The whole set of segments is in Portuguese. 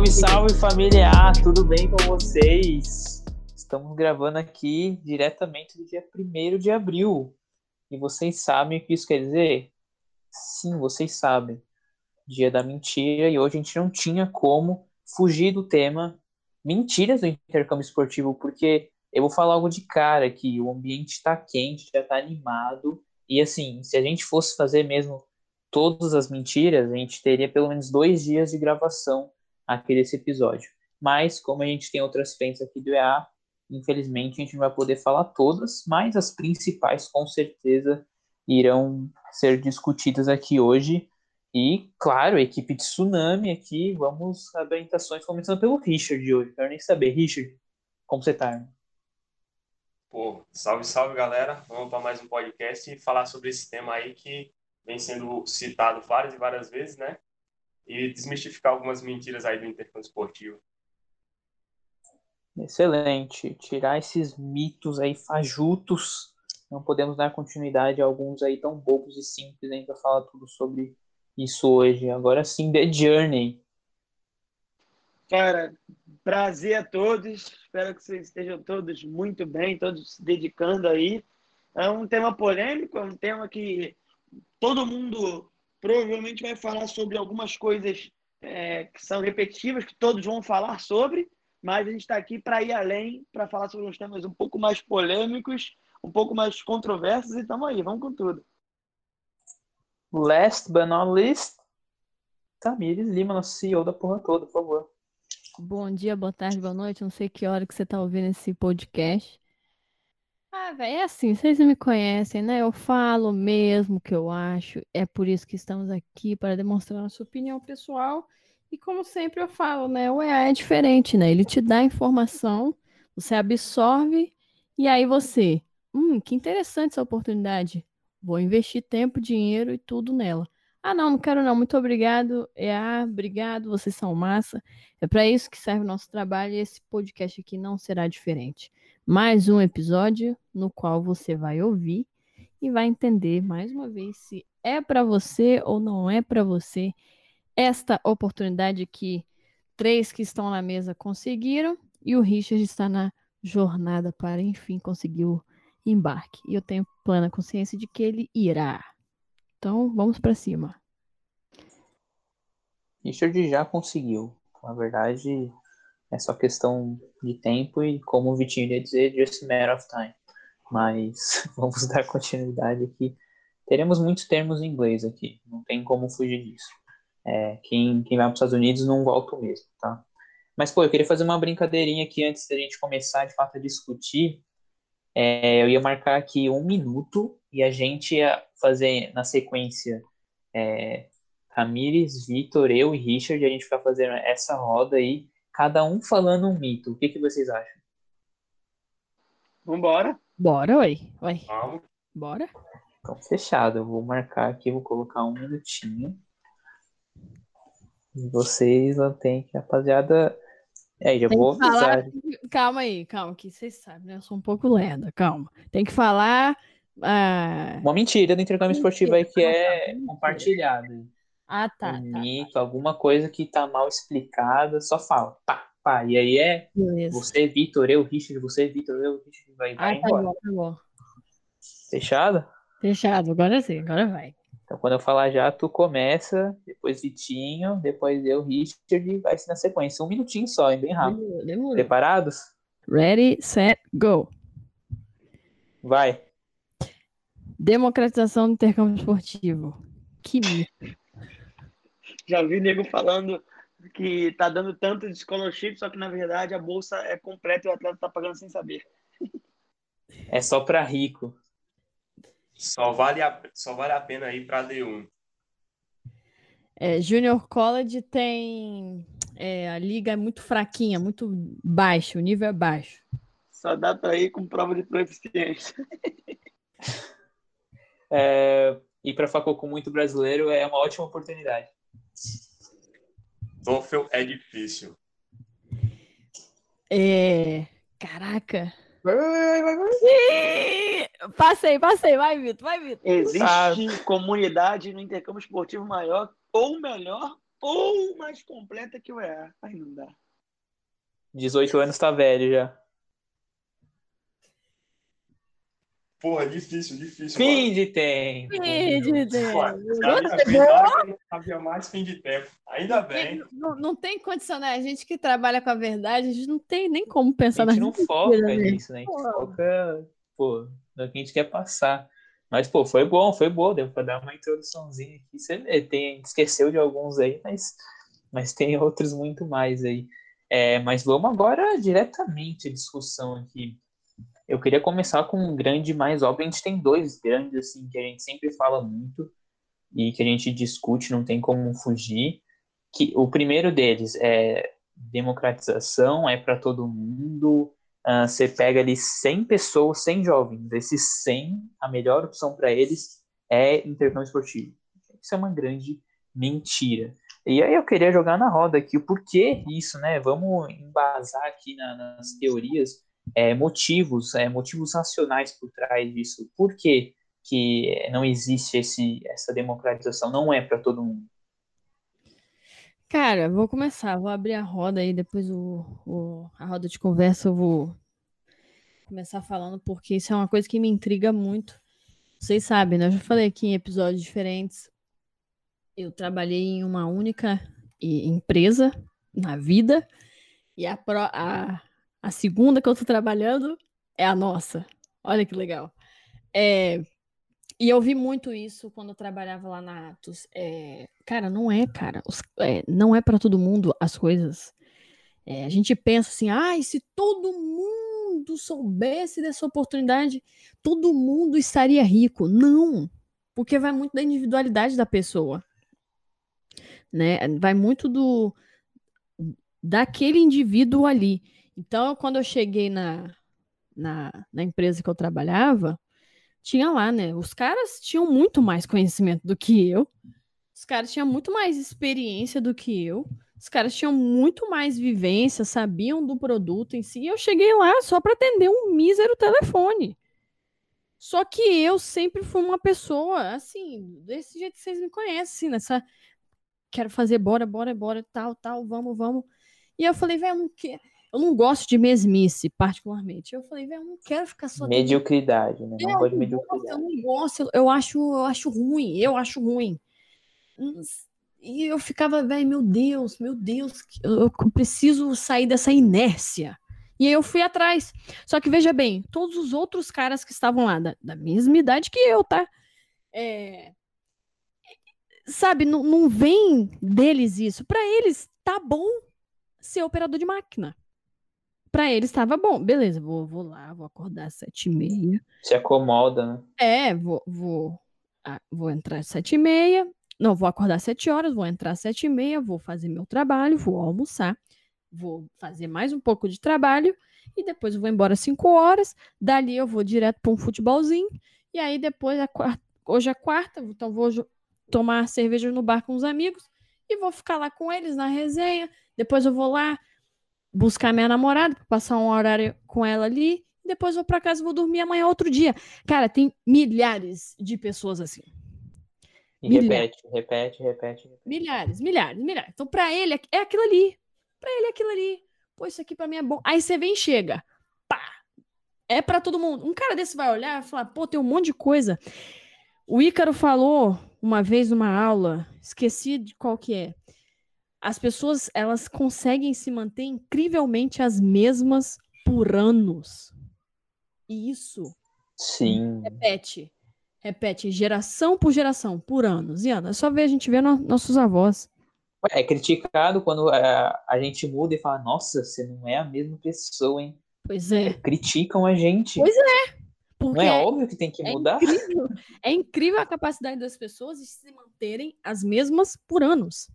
Salve, salve família A, tudo bem com vocês? Estamos gravando aqui diretamente do dia 1 de abril. E vocês sabem o que isso quer dizer? Sim, vocês sabem. Dia da mentira, e hoje a gente não tinha como fugir do tema mentiras do intercâmbio esportivo, porque eu vou falar algo de cara que o ambiente está quente, já está animado, e assim, se a gente fosse fazer mesmo todas as mentiras, a gente teria pelo menos dois dias de gravação aqui desse episódio. Mas, como a gente tem outras frentes aqui do EA, infelizmente a gente não vai poder falar todas, mas as principais com certeza irão ser discutidas aqui hoje. E, claro, a equipe de Tsunami aqui, vamos apresentações começando pelo Richard hoje. Quero nem saber, Richard, como você tá? Pô, salve, salve galera. Vamos para mais um podcast e falar sobre esse tema aí que vem sendo citado várias e várias vezes, né? E desmistificar algumas mentiras aí do intercâmbio esportivo. Excelente. Tirar esses mitos aí fajutos. Não podemos dar continuidade a alguns aí tão bobos e simples. A gente vai falar tudo sobre isso hoje. Agora sim, The Journey. Cara, prazer a todos. Espero que vocês estejam todos muito bem, todos se dedicando aí. É um tema polêmico, é um tema que todo mundo provavelmente vai falar sobre algumas coisas é, que são repetitivas, que todos vão falar sobre, mas a gente está aqui para ir além, para falar sobre uns temas um pouco mais polêmicos, um pouco mais controversos, e estamos aí, vamos com tudo. Last but not least, Tamires Lima, nosso CEO da porra toda, por favor. Bom dia, boa tarde, boa noite. Não sei que hora que você está ouvindo esse podcast. Ah, velho, é assim, vocês me conhecem, né? Eu falo mesmo o que eu acho. É por isso que estamos aqui para demonstrar nossa opinião pessoal. E como sempre eu falo, né? O EA é diferente, né? Ele te dá informação, você absorve e aí você, hum, que interessante essa oportunidade. Vou investir tempo, dinheiro e tudo nela. Ah, não, não quero não. Muito obrigado. EA, obrigado. Vocês são massa. É para isso que serve o nosso trabalho e esse podcast aqui não será diferente mais um episódio no qual você vai ouvir e vai entender mais uma vez se é para você ou não é para você esta oportunidade que três que estão na mesa conseguiram e o Richard está na jornada para enfim conseguir o embarque. E eu tenho plena consciência de que ele irá. Então, vamos para cima. Richard já conseguiu. Na verdade, é só questão de tempo e, como o Vitinho ia dizer, just a matter of time. Mas vamos dar continuidade aqui. Teremos muitos termos em inglês aqui, não tem como fugir disso. É, quem, quem vai para os Estados Unidos não volta mesmo, tá? Mas, pô, eu queria fazer uma brincadeirinha aqui antes da gente começar, de fato, a discutir. É, eu ia marcar aqui um minuto e a gente ia fazer na sequência é, Ramires, Vitor, eu e Richard, a gente vai fazer essa roda aí cada um falando um mito. O que, que vocês acham? Vambora. Bora, oi. Oi. Vamos. Bora. Então, fechado. Eu vou marcar aqui, vou colocar um minutinho. E vocês têm que, rapaziada. É, já Tem vou que falar- avisar. Calma aí, calma, que vocês sabem, né? Eu sou um pouco lerda, calma. Tem que falar. ah, Uma mentira do intercâmbio esportivo aí que é compartilhada. Ah, tá, um tá. mito, alguma coisa que tá mal explicada, só fala. Pá, pá. E aí é Beleza. você, Vitor, eu, Richard, você, Vitor, eu, Richard, vai, vai Ah, tá embora. bom, tá bom. Fechado? Fechado, agora sim, agora vai. Então, quando eu falar já, tu começa, depois Vitinho, depois eu, Richard, e vai ser na sequência. Um minutinho só, hein? Bem rápido. Demorou, demorou. Preparados? Ready, set, go. Vai. Democratização do intercâmbio esportivo. Que mito. Já vi nego falando que tá dando tanto de scholarship, só que na verdade a bolsa é completa e o atleta tá pagando sem saber. É só pra rico. Só vale a, só vale a pena ir para D1. É, Junior College tem. é, a liga é muito fraquinha, muito baixa, o nível é baixo. Só dá pra ir com prova de proficiência. É, ir pra facul com muito brasileiro é uma ótima oportunidade. TOEFL é difícil. É. Caraca. Vai, vai, vai, Passei, passei, vai, Vitor, vai, Vitor. Existe Ah. comunidade no intercâmbio esportivo maior ou melhor ou mais completa que o EA. Aí não dá. 18 anos tá velho já. Porra, difícil, difícil. Fim mano. de tempo. Fim de tempo. Não sabia mais fim de tempo. Ainda bem. Não, não tem condição, né? A gente que trabalha com a verdade, a gente não tem nem como pensar A na gente não foca né? nisso, né? A gente Pô. foca, pô, no que a gente quer passar. Mas, pô, foi bom, foi bom. Deu pra dar uma introduçãozinha aqui. Você vê, tem, esqueceu de alguns aí, mas, mas tem outros muito mais aí. É, mas vamos agora diretamente à discussão aqui. Eu queria começar com um grande mais óbvio. A gente tem dois grandes, assim, que a gente sempre fala muito e que a gente discute, não tem como fugir. Que, o primeiro deles é democratização, é para todo mundo. Ah, você pega ali 100 pessoas, 100 jovens. Desses 100, a melhor opção para eles é intercâmbio esportivo. Isso é uma grande mentira. E aí eu queria jogar na roda aqui o porquê isso, né? Vamos embasar aqui na- nas teorias, é, motivos, é, motivos racionais por trás disso. Por que, que não existe esse, essa democratização? Não é para todo mundo. Cara, vou começar, vou abrir a roda aí, depois o, o- a roda de conversa eu vou começar falando, porque isso é uma coisa que me intriga muito. Vocês sabem, né? Eu já falei aqui em episódios diferentes. Eu trabalhei em uma única empresa na vida, e a, pró- a, a segunda que eu tô trabalhando é a nossa. Olha que legal. É, e eu vi muito isso quando eu trabalhava lá na Atos. É, cara, não é, cara. Os- é, não é para todo mundo as coisas. É, a gente pensa assim, ai, se todo mundo soubesse dessa oportunidade, todo mundo estaria rico. Não, porque vai muito da individualidade da pessoa, né? Vai muito do daquele indivíduo ali. Então, quando eu cheguei na, na, na empresa que eu trabalhava, tinha lá, né? Os caras tinham muito mais conhecimento do que eu. Os caras tinham muito mais experiência do que eu. Os caras tinham muito mais vivência, sabiam do produto em si. E eu cheguei lá só para atender um mísero telefone. Só que eu sempre fui uma pessoa, assim, desse jeito que vocês me conhecem, assim, nessa. Quero fazer, bora, bora, bora, tal, tal, vamos, vamos. E eu falei, velho, não quero. Eu não gosto de mesmice, particularmente. Eu falei, velho, eu não quero ficar só Mediocridade, né? Não eu gosto de não gosto, eu mediocridade. não gosto, eu- eu acho, eu acho ruim, eu acho ruim. Hum, E eu ficava, velho, meu Deus, meu Deus, eu, eu preciso sair dessa inércia. E aí eu fui atrás. Só que veja bem, todos os outros caras que estavam lá, da, da mesma idade que eu, tá? É, sabe, não, não vem deles isso. Pra eles, tá bom ser operador de máquina. Pra eles tava bom. Beleza, vou, vou lá, vou acordar às sete e meia. Se acomoda, né? É, vou, vou, ah, vou entrar às sete e meia. Não, vou acordar às sete horas, vou entrar às sete e meia, vou fazer meu trabalho, vou almoçar, vou fazer mais um pouco de trabalho e depois eu vou embora às cinco horas. Dali eu vou direto para um futebolzinho e aí depois, a quarta, hoje é quarta, então vou tomar cerveja no bar com os amigos e vou ficar lá com eles na resenha. Depois eu vou lá buscar minha namorada, passar um horário com ela ali. Depois vou para casa e vou dormir amanhã outro dia. Cara, tem milhares de pessoas assim. E Milhares. repete, repete, repete. repete. Milhares, milhares, milhares. Então, pra ele, é aquilo ali. Pra ele, é aquilo ali. Pô, isso aqui pra mim é bom. Aí você vem e chega. Pá! É pra todo mundo. Um cara desse vai olhar e falar, pô, tem um monte de coisa. O Ícaro falou uma vez numa aula, esqueci de qual que é. As pessoas, elas conseguem se manter incrivelmente as mesmas por anos. E isso Sim. repete. Repete geração por geração, por anos. E Ana, é só ver a gente ver no- nossos avós. É criticado quando é, a gente muda e fala, nossa, você não é a mesma pessoa, hein? Pois é. Criticam a gente. Pois Não Porque é é, óbvio que tem que é mudar? incrível, é incrível a capacidade das pessoas de se manterem as mesmas por anos.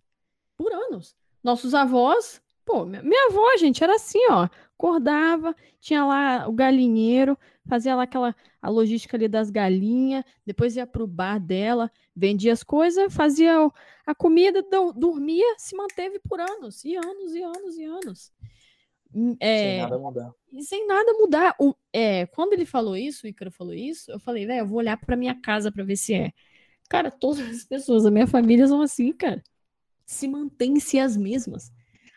Por anos. Nossos avós, pô, minha, avó, gente, era assim, ó. Acordava, tinha lá o galinheiro, fazia lá aquela a logística ali das galinhas, depois ia pro bar dela, vendia as coisas, fazia a comida, do- dormia, se manteve por anos, e anos, e anos, e anos. Hum, Sem É, nada mudar. e sem nada mudar. O, é, quando ele falou isso, o Ícaro falou isso, eu falei, velho, eu vou olhar pra minha casa pra ver se é. Cara, todas as pessoas da minha família são assim, cara. Se mantêm-se as mesmas.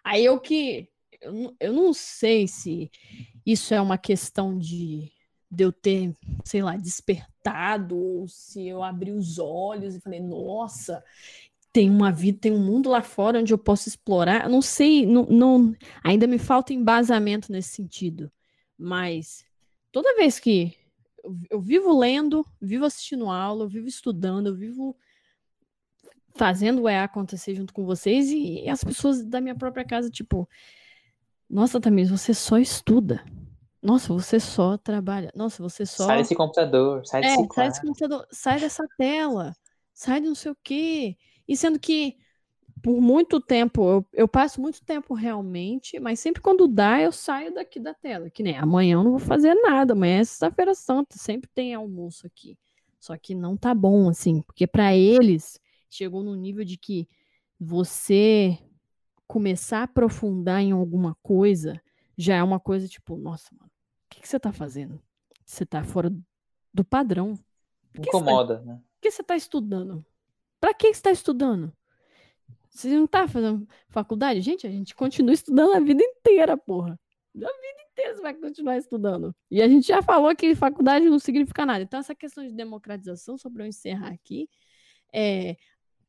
Aí eu que. Eu, eu não sei se isso é uma questão de, de eu ter, sei lá, despertado, ou se eu abri os olhos e falei, nossa, tem uma vida, tem um mundo lá fora onde eu posso explorar. não sei, não, não, ainda me falta embasamento nesse sentido. Mas toda vez que eu, eu vivo lendo, vivo assistindo aula, eu vivo estudando, eu vivo fazendo o EA acontecer junto com vocês e, e as pessoas da minha própria casa, tipo, nossa, Tamires, você só estuda. Nossa, você só trabalha. Nossa, você só. Sai desse computador, sai é, desse sai quadro. desse computador, sai dessa tela, sai de não sei o quê. E sendo que por muito tempo, eu, eu passo muito tempo realmente, mas sempre quando dá, eu saio daqui da tela. Que nem amanhã eu não vou fazer nada, amanhã é sexta-feira santa, sempre tem almoço aqui. Só que não tá bom, assim, porque para eles chegou no nível de que você começar a aprofundar em alguma coisa já é uma coisa tipo, nossa, mano, o que, que você tá fazendo? Você tá fora do padrão. Tá- Incomoda, né? Por que você tá estudando? Pra que você tá estudando? Você não tá fazendo faculdade? Gente, a gente continua estudando a vida inteira, porra. A vida inteira você vai continuar estudando. E a gente já falou que faculdade não significa nada. Então, essa questão de democratização, só pra eu encerrar aqui, é,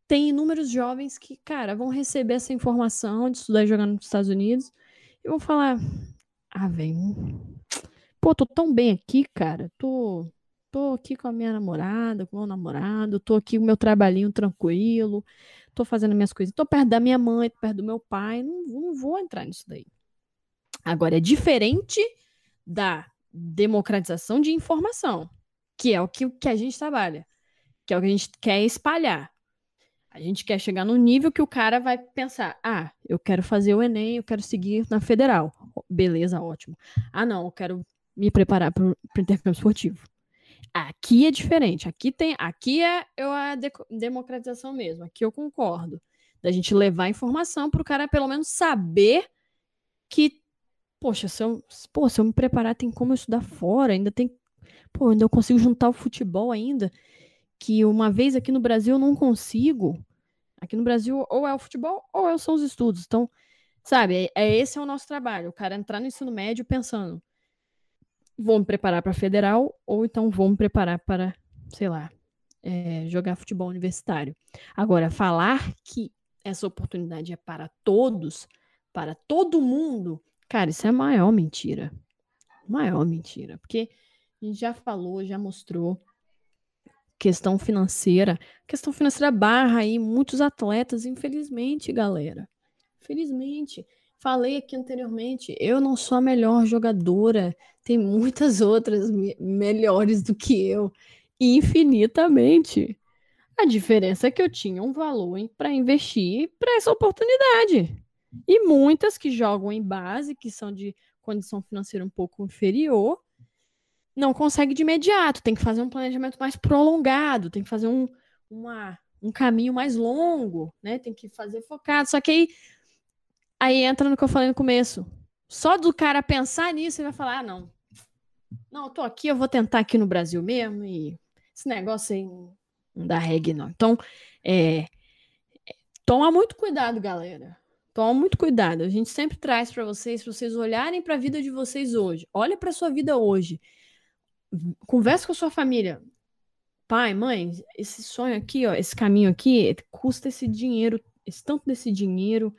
tem inúmeros jovens que, cara, vão receber essa informação de estudar e jogar nos Estados Unidos e vão falar: Ah, velho, pô, tô tão bem aqui, cara. Tô, tô aqui com a minha namorada, com o meu namorado, tô aqui com o meu trabalhinho tranquilo, tô fazendo minhas coisas, tô perto da minha mãe, tô perto do meu pai, não, não vou entrar nisso daí. Agora, é diferente da democratização de informação, que é o que, que a gente trabalha, que é o que a gente quer espalhar. A gente quer chegar no nível que o cara vai pensar: ah, eu quero fazer o Enem, eu quero seguir na federal. Beleza, ótimo. Ah, não, eu quero me preparar para o intercâmbio esportivo. Aqui é diferente. Aqui tem, aqui é eu, a de- democratização mesmo. Aqui eu concordo. Da gente levar informação para o cara pelo menos saber que, poxa, se eu, pô, se eu me preparar, tem como eu estudar fora, ainda tem. Pô, ainda eu consigo juntar o futebol ainda. Que uma vez aqui no Brasil eu não consigo. Aqui no Brasil, ou é o futebol, ou é- são os estudos. Então, sabe, é, é- esse é o nosso trabalho. O cara entrar no ensino médio pensando, vou me preparar para federal, ou então vou me preparar para, sei lá, é, jogar futebol universitário. Agora, falar que essa oportunidade é para todos, para todo mundo, cara, isso é a maior mentira. Maior mentira. Porque a gente já falou, já mostrou questão financeira. Questão financeira barra aí muitos atletas, infelizmente, galera. Infelizmente. Falei aqui anteriormente, eu não sou a melhor jogadora, tem muitas outras me- melhores do que eu, infinitamente. A diferença é que eu tinha um valor para investir para essa oportunidade. E muitas que jogam em base, que são de condição financeira um pouco inferior, não consegue de imediato, tem que fazer um planejamento mais prolongado, tem que fazer um, uma, um caminho mais longo, né? Tem que fazer focado. Só que aí, aí entra no que eu falei no começo. Só do cara pensar nisso, ele vai falar: ah, não. Não, eu tô aqui, eu vou tentar aqui no Brasil mesmo, e esse negócio aí não dá reggae, não. Então, é, é, toma muito cuidado, galera. Toma muito cuidado. A gente sempre traz para vocês, para vocês olharem para a vida de vocês hoje. Olha para sua vida hoje conversa com a sua família. Pai, mãe, esse sonho aqui, ó, esse caminho aqui, custa esse dinheiro, esse tanto desse dinheiro.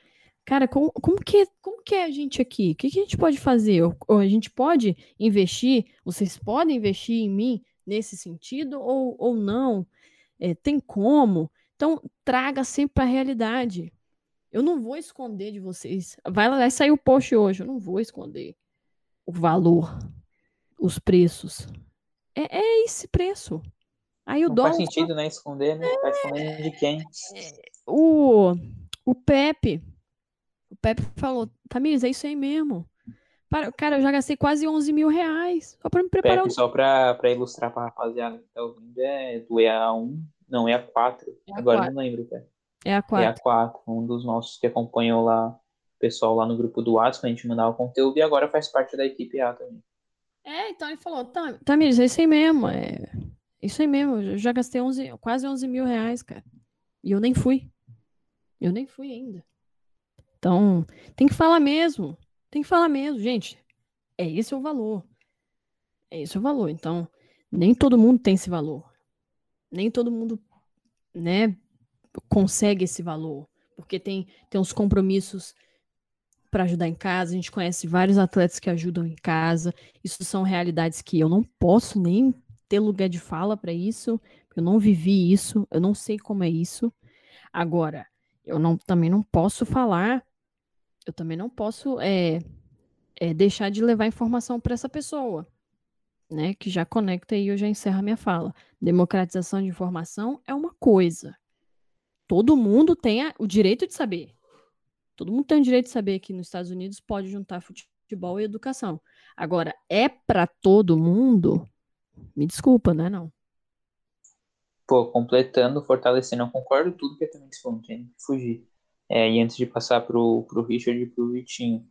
Cara, como, como, que, como que é a gente aqui? O que, que a gente pode fazer? Ou, ou a gente pode investir? Vocês podem investir em mim nesse sentido ou, ou não? É, tem como? Então, traga sempre para a realidade. Eu não vou esconder de vocês. Vai lá, vai sair o post hoje. Eu não vou esconder o valor, os preços. É, é esse preço. Aí o Não dólar. faz sentido, né? Esconder, né? Tá escondendo de quem? O, o Pepe. O Pepe falou: Tamires, é isso aí mesmo. Para, cara, eu já gastei quase 11 mil reais só para me preparar. Pepe, só pra, pra ilustrar pra rapaziada que tá ouvindo, é do EA1, não, EA4. É a Agora eu quatro. não lembro, cara. É a quatro. EA4, um dos nossos que acompanhou lá, o pessoal lá no grupo do WhatsApp, a gente mandava conteúdo e agora faz parte da equipe A também. É, então ele falou: "Tam- Tamires, é isso aí mesmo. É isso aí mesmo. Eu já gastei 11, quase 11 mil reais, cara. E eu nem fui. Eu nem fui ainda. Então, tem que falar mesmo. Tem que falar mesmo, gente. É esse o valor. É esse o valor. Então, nem todo mundo tem esse valor. Nem todo mundo, né, consegue esse valor, porque tem tem uns compromissos para ajudar em casa. A gente conhece vários atletas que ajudam em casa. Isso são realidades que eu não posso nem ter lugar de fala para isso. Eu não vivi isso, eu não sei como é isso. Agora, eu não, também não posso falar, eu também não posso é, é deixar de levar informação para essa pessoa, né? Que já conecta e eu já encerro a minha fala. Democratização de informação é uma coisa. Todo mundo tem a, o direito de saber. Todo mundo tem o direito de saber que nos Estados Unidos pode juntar futebol e educação. Agora, é para todo mundo? Me desculpa, não é não. Pô, completando, fortalecendo, eu concordo tudo que eu também disse, não tem que fugir. É, e antes de passar pro, pro Richard e pro Vitinho,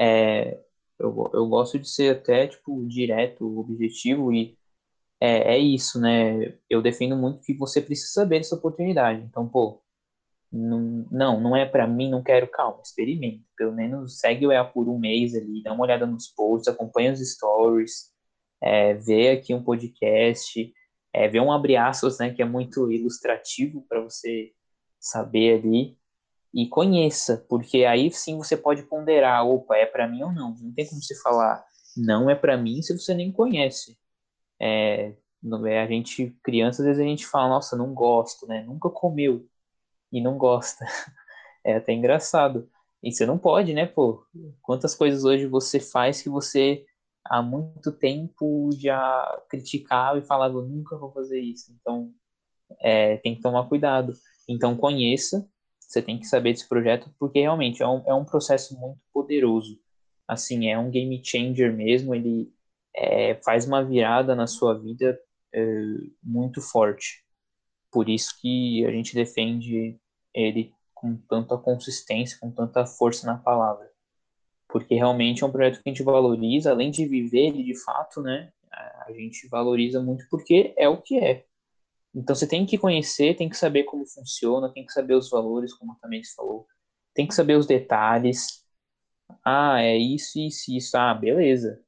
é, eu, eu gosto de ser até, tipo, direto, objetivo e é, é isso, né? Eu defendo muito que você precisa saber dessa oportunidade. Então, pô, não, não, é para mim, não quero, calma, experimenta. Pelo menos segue o EA por um mês ali, dá uma olhada nos posts, acompanha os stories, é, vê aqui um podcast, é, vê um abre aspas, né, que é muito ilustrativo para você saber ali e conheça, porque aí sim você pode ponderar, opa, é para mim ou não. Não tem como você falar não é para mim se você nem conhece. É, a gente, criança, às vezes a gente fala, nossa, não gosto, né? Nunca comeu e não gosta. É até engraçado. E você não pode, né, pô? Quantas coisas hoje você faz que você há muito tempo já criticava e falava, eu nunca vou fazer isso. Então, é, tem que tomar cuidado. Então, conheça, você tem que saber desse projeto, porque realmente é um, é um processo muito poderoso. Assim, é um game changer mesmo, ele é, faz uma virada na sua vida é, muito forte. Por isso que a gente defende ele com tanta consistência, com tanta força na palavra. Porque realmente é um projeto que a gente valoriza, além de viver ele de fato, né? A gente valoriza muito porque é o que é. Então você tem que conhecer, tem que saber como funciona, tem que saber os valores, como também se falou. Tem que saber os detalhes. Ah, é isso, isso, isso. Ah, beleza.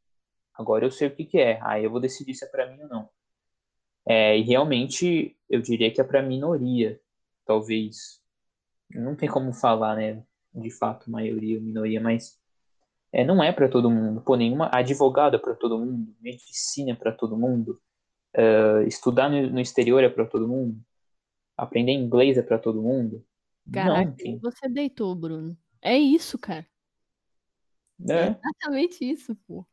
Agora eu sei o que, que é. Aí eu vou decidir se é para mim ou não. É, e realmente eu diria que é para minoria, talvez. Não tem como falar, né? De fato, maioria ou minoria, mas é, não é para todo mundo. Pô, nenhuma advogada é para todo mundo, medicina é para todo mundo, uh, estudar no, no, exterior é para todo mundo, aprender inglês é para todo mundo. Caraca, não, você deitou, Bruno. É isso, cara. É, é exatamente isso, pô.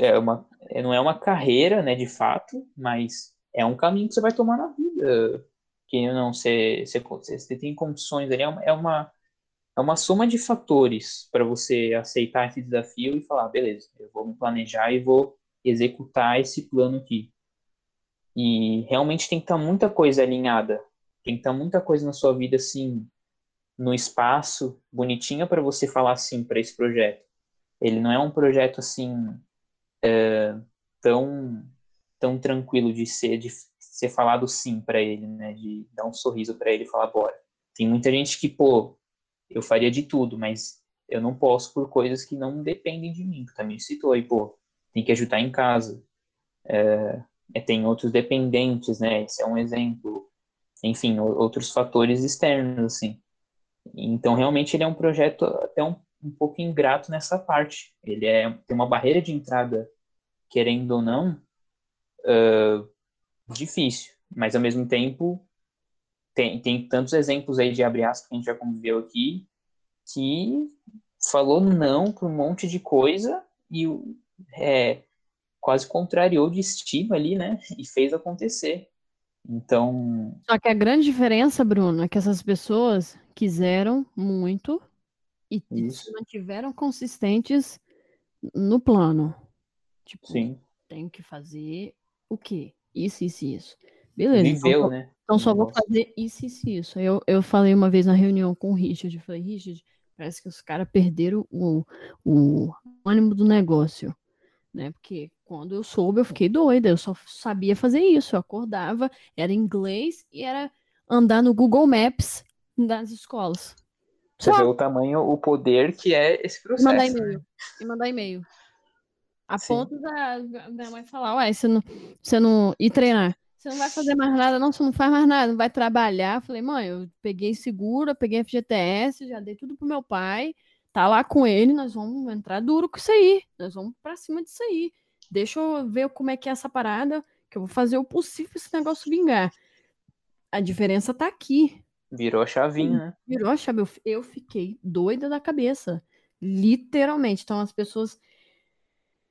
É uma, é, não é uma carreira, né, de fato, mas é um caminho que você vai tomar na vida. Que não, você, você, você tem condições ali, é uma, é uma, é uma soma de fatores para você aceitar esse desafio e falar, beleza, eu vou me planejar e vou executar esse plano aqui. E realmente tem que estar muita coisa alinhada, tem que estar muita coisa na sua vida assim, no espaço, bonitinha para você falar assim para esse projeto. Ele não é um projeto assim é, tão tão tranquilo de ser de ser falado sim para ele, né? De dar um sorriso para ele e falar bora. Tem muita gente que pô, eu faria de tudo, mas eu não posso por coisas que não dependem de mim. Tu também citou aí, pô, tem que ajudar em casa. É, é, tem outros dependentes, né? Esse é um exemplo. Enfim, outros fatores externos, assim. Então, realmente, ele é um projeto até um, um pouco ingrato nessa parte. Ele é, tem uma barreira de entrada, querendo ou não, uh, difícil. Mas, ao mesmo tempo, tem, tem tantos exemplos aí de abre aspas que a gente já conviveu aqui, que falou não para um monte de coisa e é, quase contrariou o destino ali, né? E fez acontecer. Então. Só que a grande diferença, Bruno, é que essas pessoas quiseram muito e Isso. se mantiveram consistentes no plano. Tipo, Sim. tenho que fazer o quê? Isso, isso, isso. Beleza. Viveu, então, né? Então só vou fazer isso, isso, isso. Eu, eu falei uma vez na reunião com o Richard, falei, Richard, parece que os caras perderam o, o ânimo do negócio, né? Porque quando eu soube, eu fiquei doida, eu só sabia fazer isso. Eu acordava, era inglês e era andar no Google Maps das escolas. Você Qual? vê o tamanho, o poder que é esse E mandar processo. e-mail. E mandar e-mail. A Sim. ponto da da minha mãe falar, ué, você não, você não. E treinar. Você não vai fazer mais nada, não, você não faz mais nada, não vai trabalhar. Eu Falei, mãe, eu peguei seguro, eu peguei FGTS, já dei tudo pro meu pai, tá lá com ele, nós vamos entrar duro com isso aí. Nós vamos pra cima disso aí. Deixa eu ver como é que é essa parada, que eu vou fazer o possível esse negócio vingar. A diferença tá aqui. Virou a chavinha, né? Virou a chave. Eu, eu fiquei doida da cabeça. Literalmente. Então, as pessoas.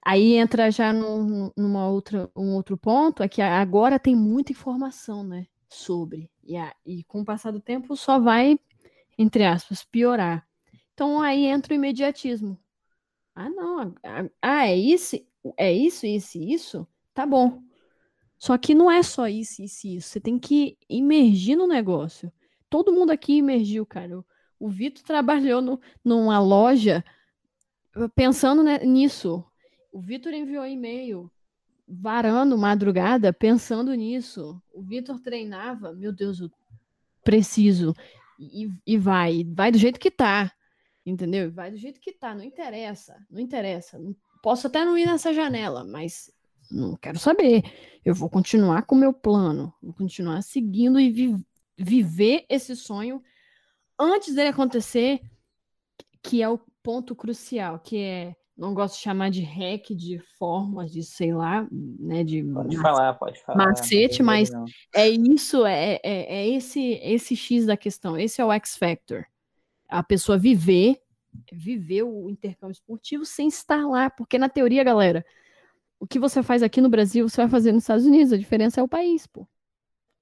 Aí entra já num, numa outra, um outro ponto, é que agora tem muita informação, né? Sobre. E, a- e com o passar do tempo só vai, entre aspas, piorar. Então aí entra o imediatismo. Ah, não. Ah, é isso? É isso, isso isso? Tá bom. Só que não é só isso, isso isso. Você tem que imergir no negócio. Todo mundo aqui imergiu, cara. O, Vitor trabalhou no, numa loja pensando ne- nisso. O Vitor enviou e-mail varando madrugada pensando nisso. O Vitor treinava, meu Deus, eu preciso. E, e vai, vai do jeito que tá. Entendeu? Vai do jeito que tá, não interessa, não interessa. Posso até não ir nessa janela, mas não quero saber. Eu vou continuar com o meu plano, vou continuar seguindo e vi- viver esse sonho antes dele acontecer, que é o ponto crucial, que é, não gosto de chamar de hack, de formas, de sei lá, né, de Pode falar, pode falar. macete, mas- não. é isso, é, é, é esse, esse X da questão, esse é o X Factor. A pessoa viver, viver o intercâmbio esportivo sem estar lá, porque na teoria, galera, o que você faz aqui no Brasil, você vai fazer nos Estados Unidos, a diferença é o país, pô.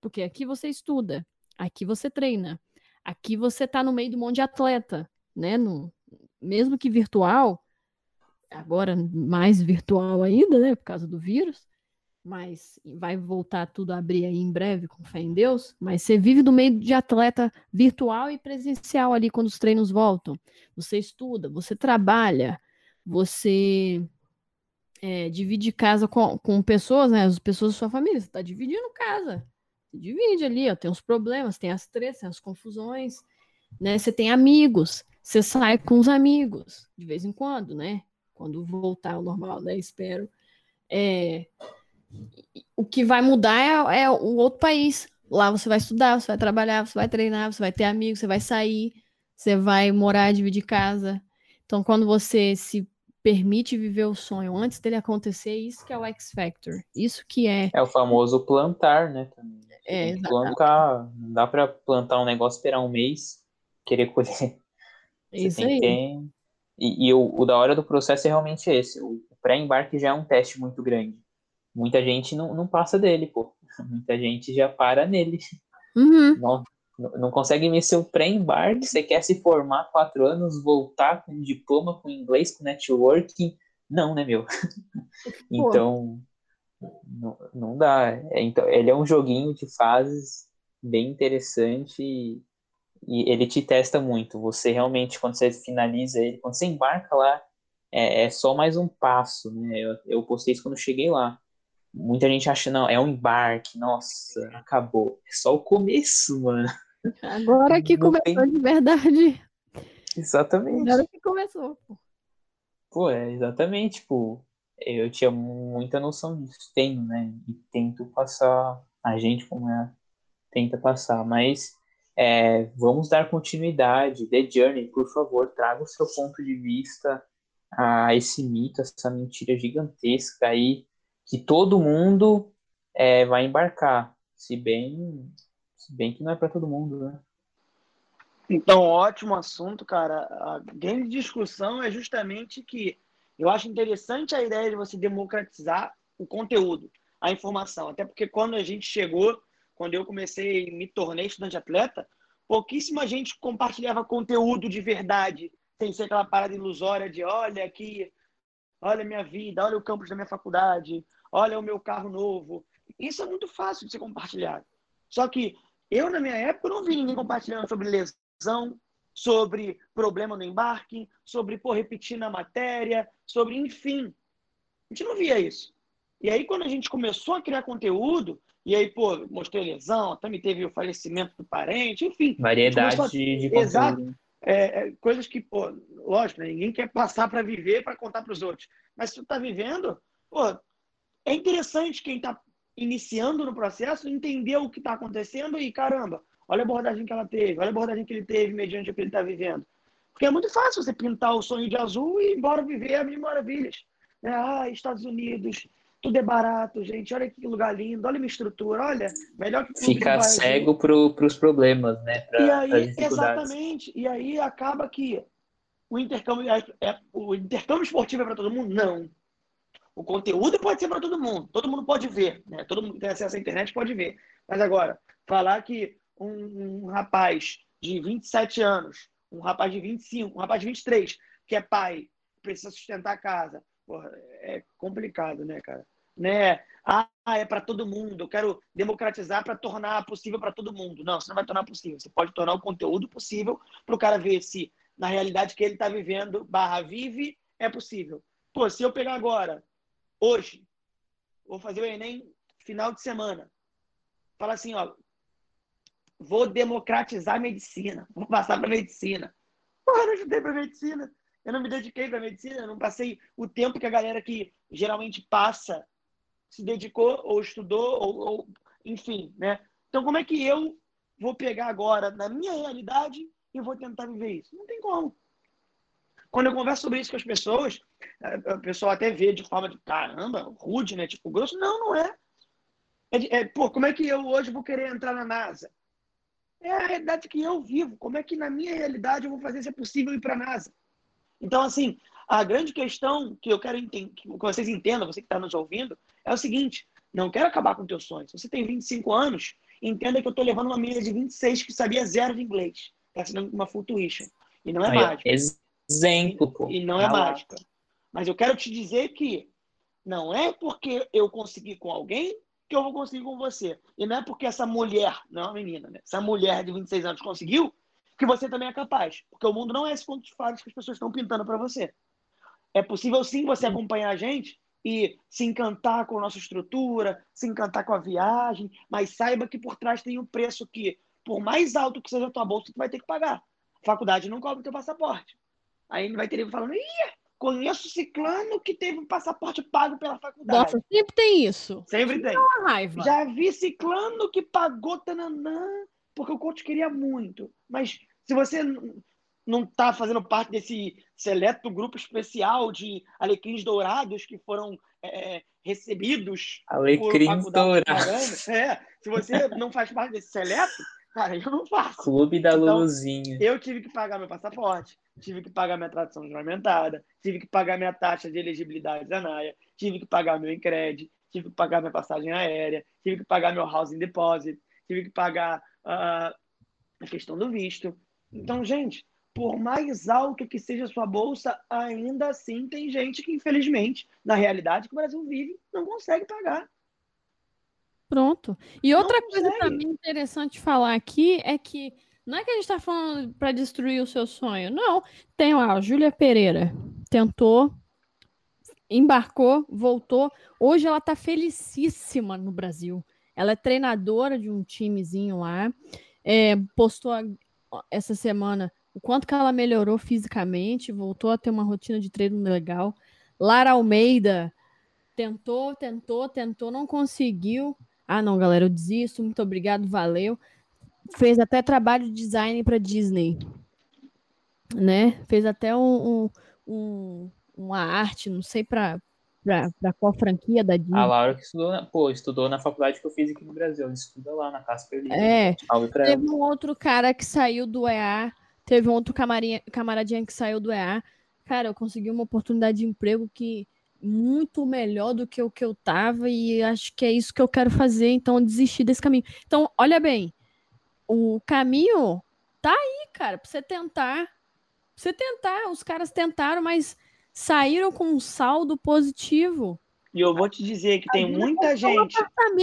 Porque aqui você estuda, aqui você treina, aqui você tá no meio do monte de atleta, né? No, mesmo que virtual, agora mais virtual ainda, né? Por causa do vírus, mas vai voltar tudo a abrir aí em breve, com fé em Deus. Mas você vive no meio de atleta virtual e presencial ali quando os treinos voltam. Você estuda, você trabalha, você é, divide casa com, com pessoas, né? As pessoas da sua família. Você está dividindo casa. Divide ali, ó, tem os problemas, tem as tretas, tem as confusões, né? Você tem amigos, você sai com os amigos de vez em quando, né? Quando voltar ao normal, né? Espero. É, o que vai mudar é, é o outro país. Lá você vai estudar, você vai trabalhar, você vai treinar, você vai ter amigos, você vai sair, você vai morar, dividir casa. Então, quando você se permite viver o sonho antes dele acontecer, isso que é o X Factor. Isso que é. É o famoso plantar, né? É, exatamente. plantar. Não dá pra plantar um negócio, esperar um mês, querer colher. Você Isso tem aí. que. E, e o, o da hora do processo é realmente esse. O pré-embarque já é um teste muito grande. Muita gente não, não passa dele, pô. Muita gente já para nele. Uhum. Não, não consegue vencer o pré-embarque. Você quer se formar quatro anos, voltar com diploma, com inglês, com networking. Não, né, meu? Então, não, não dá. É, então, ele é um joguinho de fases bem interessante e, ele te testa muito. Você realmente, quando você finaliza ele, quando você embarca lá, é, é só mais um passo, né? Eu, eu postei isso quando eu cheguei lá. Muita gente acha, não, é um embarque, nossa, acabou. É só o começo, mano. Agora que Não começou tem- de verdade. Exatamente. Agora que começou. pô. Pô, é exatamente, tipo, eu tinha muita noção disso, tenho, né? E tento passar, a gente como é, tenta passar, mas é, vamos dar continuidade. The Journey, por favor, traga o seu ponto de vista a esse mito, essa mentira gigantesca aí, que todo mundo é, vai embarcar, se bem, se bem que não é para todo mundo, né? Então, ótimo assunto, cara. A grande discussão é justamente que eu acho interessante a ideia de você democratizar o conteúdo, a informação. Até porque quando a gente chegou, quando eu comecei, me tornei estudante atleta, pouquíssima gente compartilhava conteúdo de verdade, sem ser aquela parada ilusória de olha aqui, olha minha vida, olha o campus da minha faculdade, olha o meu carro novo. Isso é muito fácil de ser compartilhado. Só que eu, na minha época, não vi ninguém compartilhando sobre lesão, sobre problema no embarque, sobre pô, repetir na matéria, sobre enfim. A gente não via isso. E aí, quando a gente começou a criar conteúdo, e aí, pô, mostrei lesão, também teve o falecimento do parente, enfim. Variedade a- de, Exato. é, é, coisas que, pô, lógico, né? ninguém quer passar para viver para contar para os outros. Mas se tu tá vivendo, pô, é interessante quem está iniciando no processo entender o que está acontecendo e, caramba, olha a abordagem que ela teve, olha a abordagem que ele teve mediante o que ele está vivendo. Porque é muito fácil você pintar o sonho de azul e ir embora viver a mil maravilhas. Né? Ah, Estados Unidos, tudo é barato, gente. Olha que lugar lindo, olha minha estrutura, olha, melhor que Ficar cego para os problemas, né? Pra, e aí, exatamente. E aí acaba que o intercâmbio, é, é, o intercâmbio esportivo é para todo mundo? Não. O conteúdo pode ser para todo mundo, todo mundo pode ver, né? todo mundo que tem acesso à internet pode ver. Mas agora, falar que um, um rapaz de 27 anos um rapaz de 25, um rapaz de 23, que é pai, precisa sustentar a casa. Porra, é complicado, né, cara? Né? Ah, é para todo mundo. Eu quero democratizar para tornar possível para todo mundo. Não, você não vai tornar possível. Você pode tornar o conteúdo possível para o cara ver se na realidade que ele está vivendo, barra vive, é possível. Pô, se eu pegar agora, hoje, vou fazer o Enem final de semana, falar assim, ó, vou democratizar a medicina, vou passar para medicina. Porra, eu não estudei para medicina, eu não me dediquei para medicina, eu não passei o tempo que a galera que geralmente passa se dedicou ou estudou, ou, ou enfim, né? Então, como é que eu vou pegar agora na minha realidade e vou tentar viver isso? Não tem como. Quando eu converso sobre isso com as pessoas, o pessoal até vê de forma de caramba, rude, né? Tipo, grosso. Não, não é. É, é. Pô, como é que eu hoje vou querer entrar na NASA? É a realidade que eu vivo. Como é que na minha realidade eu vou fazer ser possível ir para a NASA? Então, assim, a grande questão que eu quero que vocês entendam, você que está nos ouvindo, é o seguinte: não quero acabar com teus sonhos. Se você tem 25 anos, entenda que eu estou levando uma menina de 26 que sabia zero de inglês. Está sendo uma full tuition. E não é Aí, mágica. Exemplo, pô. E não é mágica. Mas eu quero te dizer que não é porque eu consegui com alguém que eu vou conseguir com você. E não é porque essa mulher, não é uma menina, né? Essa mulher de 26 anos conseguiu, que você também é capaz. Porque o mundo não é esse conto de fadas que as pessoas estão pintando para você. É possível sim você acompanhar a gente e se encantar com a nossa estrutura, se encantar com a viagem, mas saiba que por trás tem um preço que, por mais alto que seja a tua bolsa, tu vai ter que pagar. A faculdade não cobra o teu passaporte. Aí vai ter ele falando, Conheço ciclano que teve um passaporte pago pela faculdade. Nossa, sempre tem isso. Sempre tem. Uma raiva. Já vi ciclano que pagou tananã porque o coach queria muito. Mas se você não está fazendo parte desse seleto grupo especial de alecrins dourados que foram é, recebidos alecrins dourados. É, se você não faz parte desse seleto, cara, eu não faço. Clube da então, Luluzinha. Eu tive que pagar meu passaporte tive que pagar minha tradução juramentada, tive que pagar minha taxa de elegibilidade da NAIA, tive que pagar meu Incred, tive que pagar minha passagem aérea, tive que pagar meu housing deposit, tive que pagar uh, a questão do visto. Então, gente, por mais alto que seja a sua bolsa, ainda assim tem gente que, infelizmente, na realidade que o Brasil vive, não consegue pagar. Pronto. E outra coisa também interessante falar aqui é que não é que a gente tá falando para destruir o seu sonho. Não. Tem lá, a Júlia Pereira. Tentou, embarcou, voltou. Hoje ela tá felicíssima no Brasil. Ela é treinadora de um timezinho lá. É, postou essa semana o quanto que ela melhorou fisicamente, voltou a ter uma rotina de treino legal. Lara Almeida tentou, tentou, tentou, não conseguiu. Ah, não, galera, eu desisto. Muito obrigado, valeu fez até trabalho de design para Disney, né? Fez até um, um, uma arte, não sei para para qual franquia da Disney. A Laura que estudou, na, pô, estudou na faculdade que eu fiz aqui no Brasil, ela estuda lá na Casper Livre. É, teve um outro cara que saiu do EA, teve um outro camarinha, camaradinha que saiu do EA. Cara, eu consegui uma oportunidade de emprego que muito melhor do que o que eu tava e acho que é isso que eu quero fazer, então eu desisti desse caminho. Então, olha bem, o caminho tá aí, cara, pra você tentar. Pra você tentar. Os caras tentaram, mas saíram com um saldo positivo. E eu vou te dizer que tem muita gente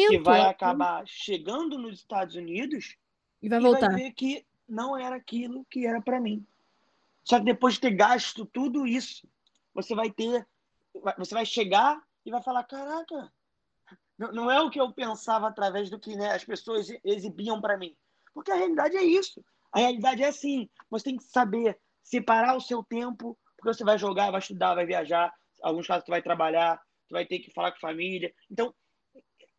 que vai acabar chegando nos Estados Unidos e vai voltar. vai ver que não era aquilo que era para mim. Só que depois de ter gasto tudo isso, você vai ter, você vai chegar e vai falar, caraca, não, é o que eu pensava através do que né, as pessoas exibiam para mim. Porque a realidade é isso. A realidade é assim. Você tem que saber separar o seu tempo, porque você vai jogar, vai estudar, vai viajar. Alguns casos você vai trabalhar, você vai ter que falar com a família. Então,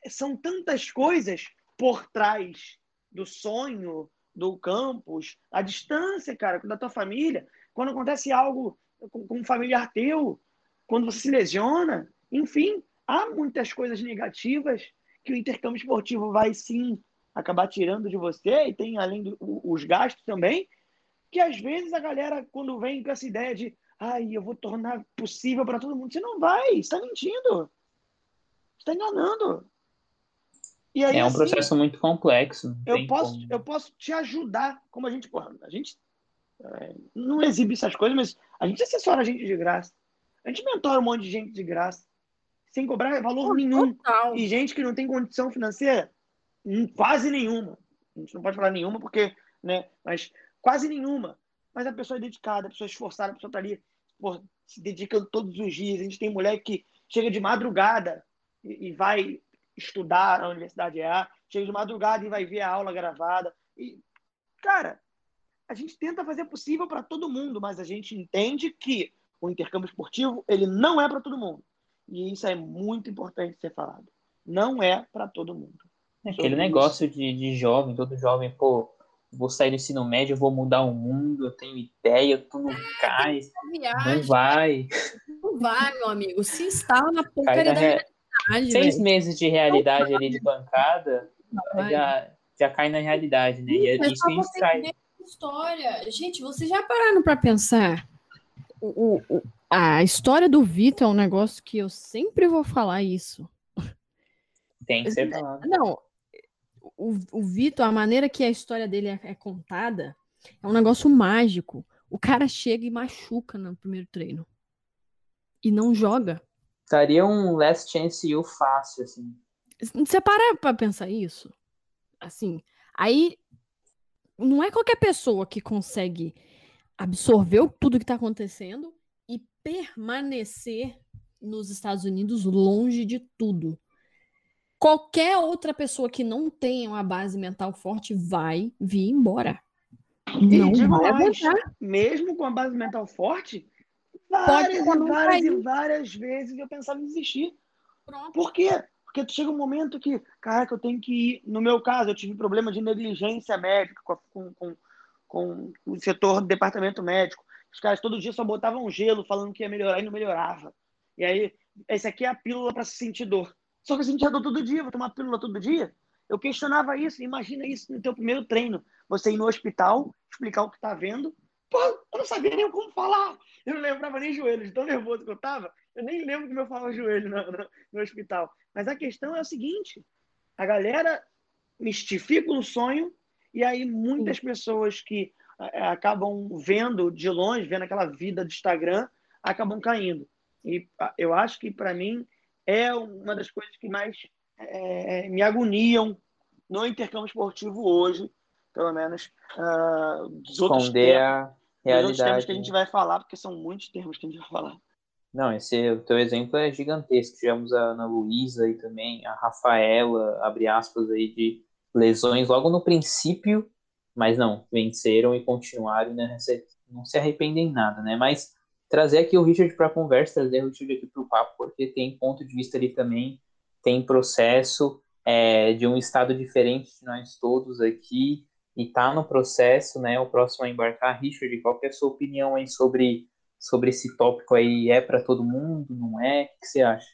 são tantas coisas por trás do sonho, do campus, a distância, cara, da tua família. Quando acontece algo com, um familiar teu, quando você se lesiona, enfim, há muitas coisas negativas que o intercâmbio esportivo vai sim acabar tirando de você, e tem além dos do, gastos também, que às vezes a galera, quando vem com essa ideia de ai, eu vou tornar possível para todo mundo, você não vai, está mentindo, está enganando. E aí, é um assim, processo muito complexo. Eu posso, como... eu posso te ajudar, como a gente, porra, a gente é, não exibe essas coisas, mas a gente assessora a gente de graça. A gente mentora um monte de gente de graça, sem cobrar valor nenhum. Total. E gente que não tem condição financeira, hum, quase nenhuma. A gente não pode falar nenhuma porque, né, mas quase nenhuma. Mas a pessoa é dedicada, a pessoa é esforçada, a pessoa está ali, porra, se dedicando todos os dias. A gente tem mulher que chega de madrugada e, e vai estudar na Universidade A, chega de madrugada e vai ver a aula gravada. E, cara, a gente tenta fazer possível para todo mundo, mas a gente entende que o intercâmbio esportivo ele não é para todo mundo. E isso é muito importante ser falado. Não é para todo mundo. É aquele negócio de, de jovem, todo jovem, pô, vou sair do ensino médio, vou mudar o mundo, eu tenho ideia, tu não cai, não vai. Não vai, meu amigo. Se instala na porcaria da re Seis meses de realidade ali de bancada, já, já cai na realidade, né? e é isso a gente cai. História. Gente, vocês já pararam para pensar? O, o, a história do Vitor é um negócio que eu sempre vou falar isso. Tem que ser falado. Não, o, o Vitor, a maneira que a história dele é, é contada, é um negócio mágico. O cara chega e machuca no primeiro treino. E não joga. Estaria um Last Chance You fácil, assim. Você para pra pensar isso? Assim, aí não é qualquer pessoa que consegue absorver tudo que está acontecendo e permanecer nos Estados Unidos longe de tudo. Qualquer outra pessoa que não tenha uma base mental forte vai vir embora. Não mais, mesmo com a base mental forte, Várias e várias e várias vezes eu pensava em desistir. Pronto. Por quê? Porque chega um momento que, cara, que eu tenho que ir. No meu caso, eu tive problema de negligência médica com, com, com, com o setor do departamento médico. Os caras todo dia só botavam gelo falando que ia melhorar e não melhorava. E aí, esse aqui é a pílula para se sentir dor. Só que eu sentia dor todo dia, vou tomar pílula todo dia. Eu questionava isso, imagina isso no teu primeiro treino. Você ir no hospital, explicar o que está vendo. Pô, eu não sabia nem como falar. Eu não lembrava nem joelho, de tão nervoso que eu tava. Eu nem lembro como eu falava joelho no, no, no hospital. Mas a questão é o seguinte: a galera mistifica o sonho, e aí muitas pessoas que é, acabam vendo de longe, vendo aquela vida do Instagram, acabam caindo. E eu acho que, para mim, é uma das coisas que mais é, me agoniam no intercâmbio esportivo hoje, pelo menos. Uh, dos Esconder a, realidade. Os termos que a gente vai falar, porque são muitos termos que a gente vai falar. Não, esse o teu exemplo é gigantesco. Tivemos a Ana Luísa e também a Rafaela, abre aspas aí, de lesões logo no princípio, mas não, venceram e continuaram, né? Não se arrependem em nada, né? Mas trazer aqui o Richard para a conversa, trazer o Richard aqui para o papo, porque tem ponto de vista ali também, tem processo é, de um estado diferente de nós todos aqui, e está no processo, né? O próximo a embarcar, Richard, qual é a sua opinião aí sobre, sobre esse tópico aí? É para todo mundo, não é? O que você acha?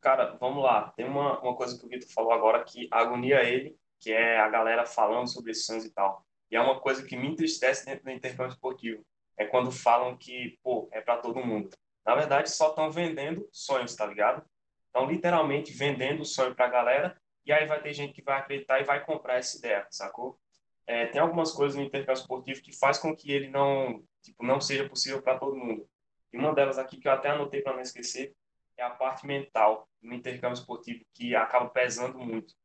Cara, vamos lá. Tem uma, uma coisa que o Vitor falou agora que agonia ele, que é a galera falando sobre sonhos e tal. E é uma coisa que me entristece dentro do intercâmbio esportivo. É quando falam que, pô, é para todo mundo. Na verdade, só estão vendendo sonhos, tá ligado? Estão literalmente vendendo o sonho para a galera e aí vai ter gente que vai acreditar e vai comprar essa ideia, sacou? É, tem algumas coisas no intercâmbio esportivo que faz com que ele não, tipo, não seja possível para todo mundo. E uma delas aqui que eu até anotei para não esquecer é a parte mental no intercâmbio esportivo que acaba pesando muito.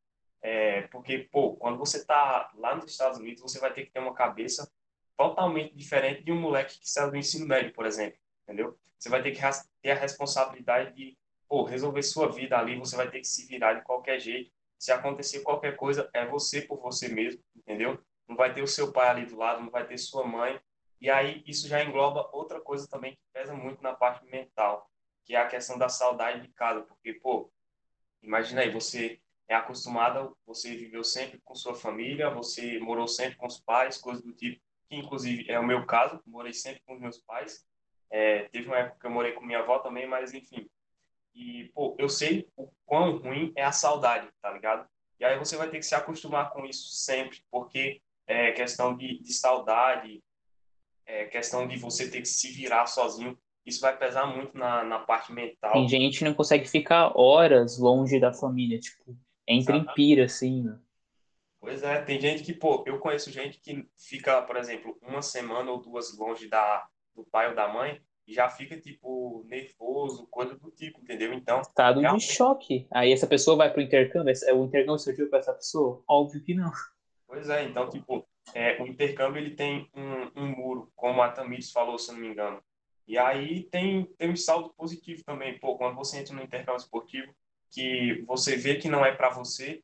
É, porque, pô, quando você está lá nos Estados Unidos, você vai ter que ter uma cabeça totalmente diferente de um moleque que saiu do ensino médio, por exemplo, entendeu? Você vai ter que ter a responsabilidade de, pô, resolver sua vida ali, você vai ter que se virar de qualquer jeito. Se acontecer qualquer coisa, é você por você mesmo, entendeu? Não vai ter o seu pai ali do lado, não vai ter sua mãe. E aí isso já engloba outra coisa também que pesa muito na parte mental, que é a questão da saudade de casa, porque pô, imagina aí, você é acostumado, você viveu sempre com sua família, você morou sempre com os pais, coisas do tipo, que inclusive é o meu caso, morei sempre com os meus pais. É, teve uma época que eu morei com minha avó também, mas enfim. E, pô, eu sei o quão ruim é a saudade, tá ligado? E aí você vai ter que se acostumar com isso sempre, porque é questão de, de saudade, é questão de você ter que se virar sozinho, isso vai pesar muito na, na parte mental. Tem gente que não consegue ficar horas longe da família, tipo, entra em pira, assim, né? Pois é, tem gente que, pô, eu conheço gente que fica, por exemplo, uma semana ou duas longe da, do pai ou da mãe e já fica, tipo, nervoso, coisa do tipo, entendeu? Então. Estado realmente... de choque. Aí essa pessoa vai pro intercâmbio, o intercâmbio serviu para essa pessoa? Óbvio que não. Pois é, então, tipo, é, o intercâmbio ele tem um, um muro, como a Tamires falou, se não me engano. E aí tem, tem um saldo positivo também, pô, quando você entra no intercâmbio esportivo, que você vê que não é para você,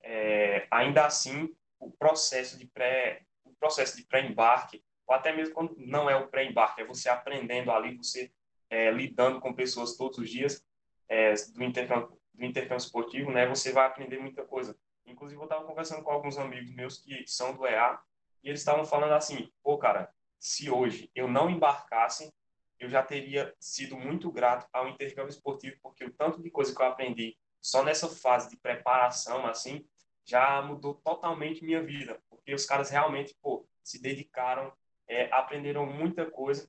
é, ainda assim o processo de pré o processo de pré-embarque ou até mesmo quando não é o pré-embarque é você aprendendo ali você é, lidando com pessoas todos os dias é, do intercâmbio do intercâmbio esportivo né você vai aprender muita coisa inclusive eu estava conversando com alguns amigos meus que são do EA e eles estavam falando assim pô cara se hoje eu não embarcasse eu já teria sido muito grato ao intercâmbio esportivo, porque o tanto de coisa que eu aprendi só nessa fase de preparação, assim, já mudou totalmente minha vida, porque os caras realmente, pô, se dedicaram, é, aprenderam muita coisa,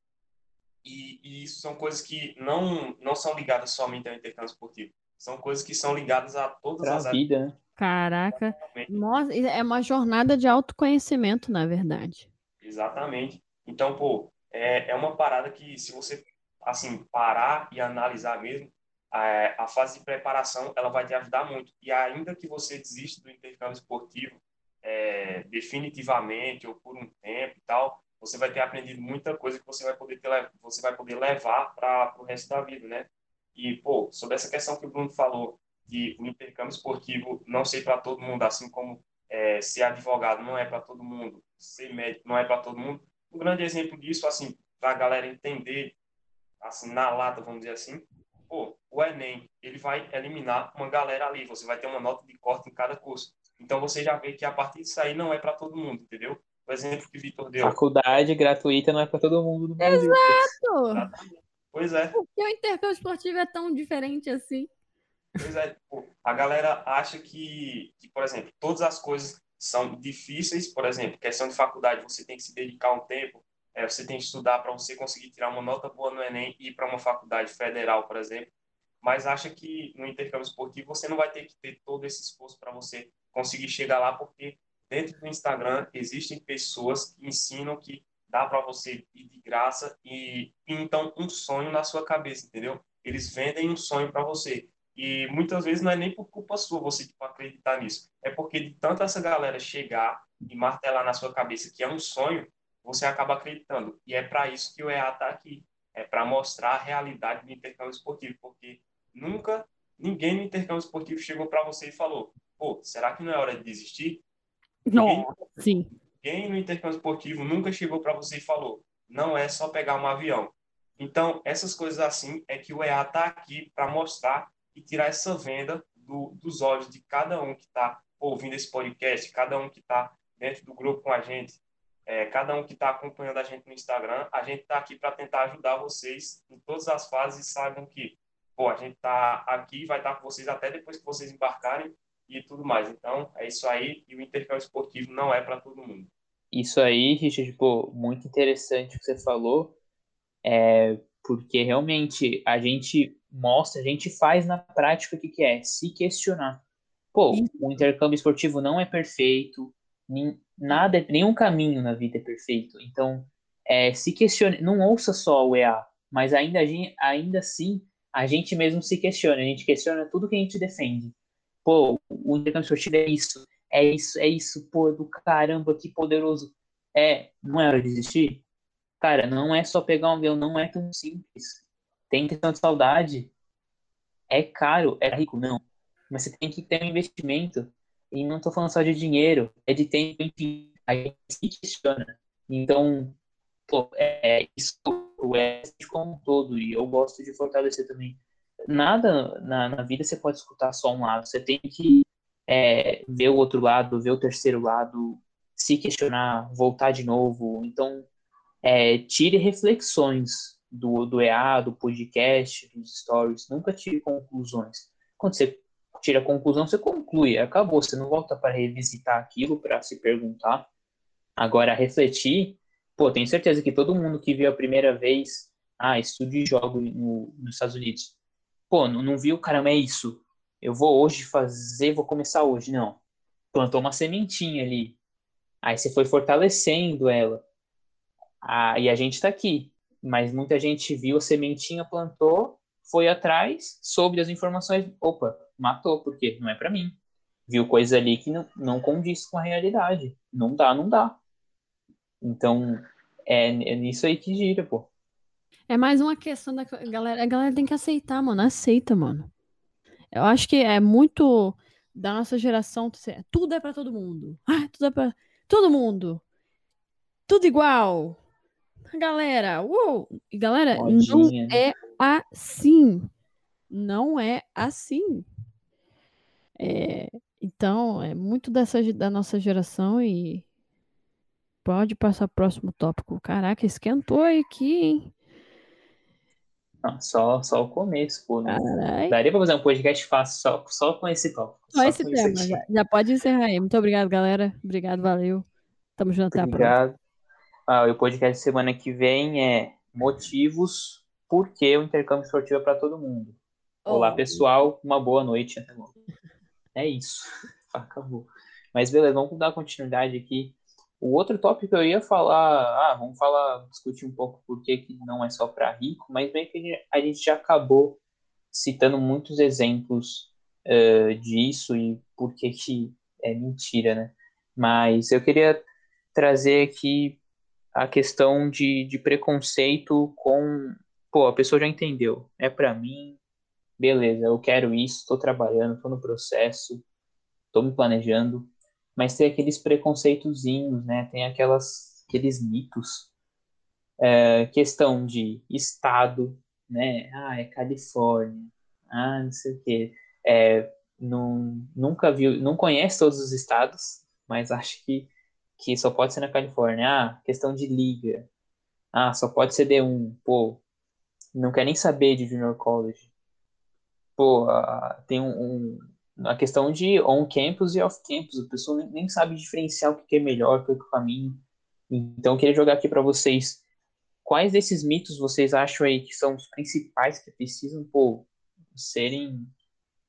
e, e, isso são coisas que não, não são ligadas somente ao intercâmbio esportivo, são coisas que são ligadas a todas pra as vida, né? Caraca, nossa, é uma jornada de autoconhecimento, na verdade. Exatamente. Então, pô, é, é uma parada que, se você, assim, parar e analisar mesmo, a, a fase de preparação, ela vai te ajudar muito. E ainda que você desista do intercâmbio esportivo é, definitivamente ou por um tempo e tal, você vai ter aprendido muita coisa que você vai poder, ter, você vai poder levar para o resto da vida, né? E, pô, sobre essa questão que o Bruno falou, de o intercâmbio esportivo não ser para todo mundo, assim como é, ser advogado não é para todo mundo, ser médico não é para todo mundo, um grande exemplo disso, assim, para a galera entender, assim, na lata, vamos dizer assim, pô, o Enem, ele vai eliminar uma galera ali, você vai ter uma nota de corte em cada curso. Então você já vê que a partir disso aí não é para todo mundo, entendeu? O exemplo que o Vitor deu. Faculdade gratuita não é para todo mundo no Brasil. Exato! Pois é. Por que o intercâmbio esportivo é tão diferente assim? Pois é, pô, a galera acha que, que, por exemplo, todas as coisas são difíceis, por exemplo, questão de faculdade, você tem que se dedicar um tempo, é, você tem que estudar para você conseguir tirar uma nota boa no Enem e ir para uma faculdade federal, por exemplo, mas acha que no intercâmbio esportivo você não vai ter que ter todo esse esforço para você conseguir chegar lá, porque dentro do Instagram existem pessoas que ensinam que dá para você ir de graça e pintam um sonho na sua cabeça, entendeu? Eles vendem um sonho para você. E muitas vezes não é nem por culpa sua você tipo, acreditar nisso. É porque de tanto essa galera chegar e martelar na sua cabeça que é um sonho, você acaba acreditando. E é para isso que o EA está aqui. É para mostrar a realidade do intercâmbio esportivo. Porque nunca ninguém no intercâmbio esportivo chegou para você e falou: pô, será que não é hora de desistir? Não, ninguém, sim. Ninguém no intercâmbio esportivo nunca chegou para você e falou: não é só pegar um avião. Então, essas coisas assim é que o EA está aqui para mostrar e tirar essa venda do, dos olhos de cada um que está ouvindo esse podcast, cada um que está dentro do grupo com a gente, é, cada um que está acompanhando a gente no Instagram. A gente está aqui para tentar ajudar vocês em todas as fases e saibam que pô, a gente está aqui vai estar tá com vocês até depois que vocês embarcarem e tudo mais. Então, é isso aí. E o intercâmbio esportivo não é para todo mundo. Isso aí, Richard, pô, muito interessante o que você falou. É, porque realmente a gente mostra, a gente faz na prática o que, que é se questionar. Pô, o intercâmbio esportivo não é perfeito, nem, nada, nenhum caminho na vida é perfeito. Então, é, se questione, não ouça só o EA, mas ainda, ainda assim a gente mesmo se questiona, a gente questiona tudo que a gente defende. Pô, o intercâmbio esportivo é isso, é isso, é isso, pô, do caramba, que poderoso. É, não é hora de desistir? Cara, não é só pegar um avião, não é tão simples. Tem questão de saudade. É caro, é rico, não. Mas você tem que ter um investimento. E não estou falando só de dinheiro, é de tempo, enfim. a gente se questiona. Então, pô, é, isso o West como um todo, e eu gosto de fortalecer também. Nada na, na vida você pode escutar só um lado, você tem que é, ver o outro lado, ver o terceiro lado, se questionar, voltar de novo. Então, é, tire reflexões do, do EA, do podcast, dos stories, nunca tire conclusões. Quando você tira a conclusão, você conclui, acabou, você não volta para revisitar aquilo, para se perguntar. Agora, refletir, pô, tenho certeza que todo mundo que viu a primeira vez, ah, estude jogo no, nos Estados Unidos, pô, não, não viu, caramba, é isso, eu vou hoje fazer, vou começar hoje, não. Plantou uma sementinha ali, aí você foi fortalecendo ela, ah, e a gente está aqui, mas muita gente viu a sementinha, plantou, foi atrás, soube das informações, opa, matou, porque não é para mim. Viu coisa ali que não, não condiz com a realidade. Não dá, não dá. Então, é, é nisso aí que gira, pô. É mais uma questão da galera. A galera tem que aceitar, mano. Aceita, mano. Eu acho que é muito da nossa geração. Tudo é para todo mundo. Ah, tudo é pra todo mundo. Tudo igual. Galera, uou! E galera, Modinha. não é assim. Não é assim. É, então, é muito dessa da nossa geração e pode passar pro próximo tópico. Caraca, esquentou aqui, hein? Não, só, só o começo, pô. Né? Daria pra fazer um podcast fácil só, só com esse tópico. Só, só esse tema. Já, já, pode encerrar aí. Muito obrigado, galera. Obrigado, valeu. Tamo junto até obrigado. a próxima. Ah, o podcast de semana que vem é motivos por que o intercâmbio esportivo é para todo mundo. Oh. Olá, pessoal. Uma boa noite. Até logo. É isso. Acabou. Mas beleza, vamos dar continuidade aqui. O outro tópico que eu ia falar, ah, vamos falar, discutir um pouco por que, não é só para rico, mas bem que a gente já acabou citando muitos exemplos uh, disso e por que, que é mentira, né? Mas eu queria trazer aqui a questão de, de preconceito com, pô, a pessoa já entendeu, é para mim, beleza, eu quero isso, estou trabalhando, estou no processo, estou me planejando, mas tem aqueles preconceitozinhos, né? Tem aquelas, aqueles mitos. É, questão de estado, né? Ah, é Califórnia. Ah, não sei o quê. É, não, nunca viu, não conhece todos os estados, mas acho que, que só pode ser na Califórnia. Ah, questão de liga. Ah, só pode ser D1. Pô, não quer nem saber de Junior College. Pô, ah, tem um, um a questão de on-campus e off-campus. A pessoa nem, sabe diferenciar o que é melhor, que é o caminho. Então, eu queria jogar aqui para vocês quais desses mitos vocês acham aí que são os principais que precisam pô, serem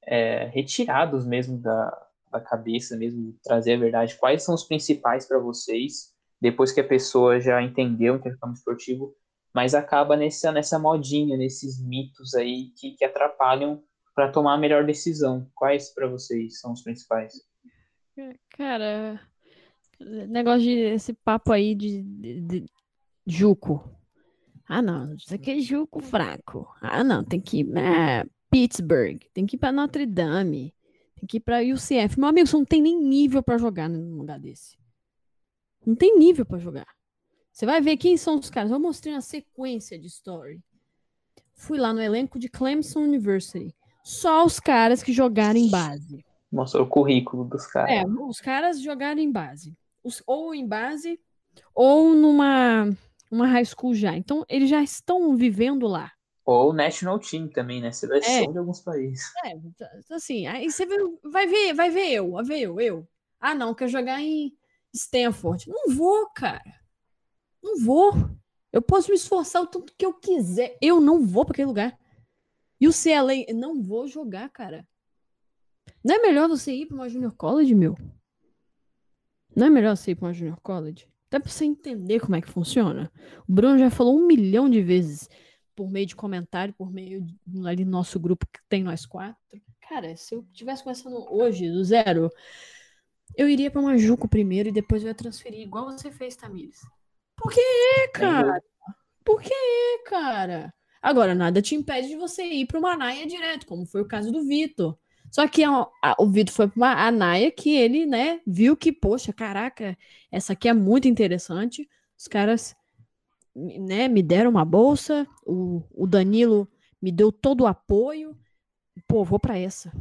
é, retirados mesmo da, da cabeça, mesmo trazer a verdade. Quais são os principais para vocês depois que a pessoa já entendeu o intercâmbio esportivo, mas acaba nessa, nessa modinha, nesses mitos aí que, que atrapalham para tomar a melhor decisão. Quais para vocês são os principais? Cara, negócio de esse papo aí de, de, de Juco. Ah, não, isso aqui é Juco fraco. Ah, não, tem que ir pra Pittsburgh, tem que ir para Notre Dame, tem que ir para UCF. Meu amigo, você não tem nem nível para jogar num lugar desse. Não tem nível para jogar. Você vai ver quem são os caras. Eu mostrei uma sequência de story. Fui lá no elenco de Clemson University só os caras que jogaram em base. Mostrou o currículo dos caras. É, os caras jogaram em base. Os, ou em base, ou numa uma high school já. Então, eles já estão vivendo lá. Ou National Team também, né? Seleção é. de alguns países. É, assim, aí você vai ver, vai ver eu, vai ver eu, eu. Ah, não, quer jogar em Stanford. Não vou, cara. Não vou. Eu posso me esforçar o tanto que eu quiser. Eu não vou para aquele lugar. E o CLA, não vou jogar, cara. Não é melhor você ir para uma Junior College, meu? Não é melhor você ir para uma Junior College? Até para você entender como é que funciona. O Bruno já falou um milhão de vezes por meio de comentário, por meio de, ali no nosso grupo que tem nós quatro. Cara, se eu tivesse começando hoje, do zero, eu iria para uma Juco primeiro e depois eu ia transferir, igual você fez, Tamires. Por que, cara? Por que, cara? Agora, nada te impede de você ir para uma Naia direto, como foi o caso do Vitor. Só que a, a, o Vitor foi para a Naya que ele, né, viu que, poxa, caraca, essa aqui é muito interessante. Os caras, né, me deram uma bolsa, o, o Danilo me deu todo o apoio. Pô, vou para essa.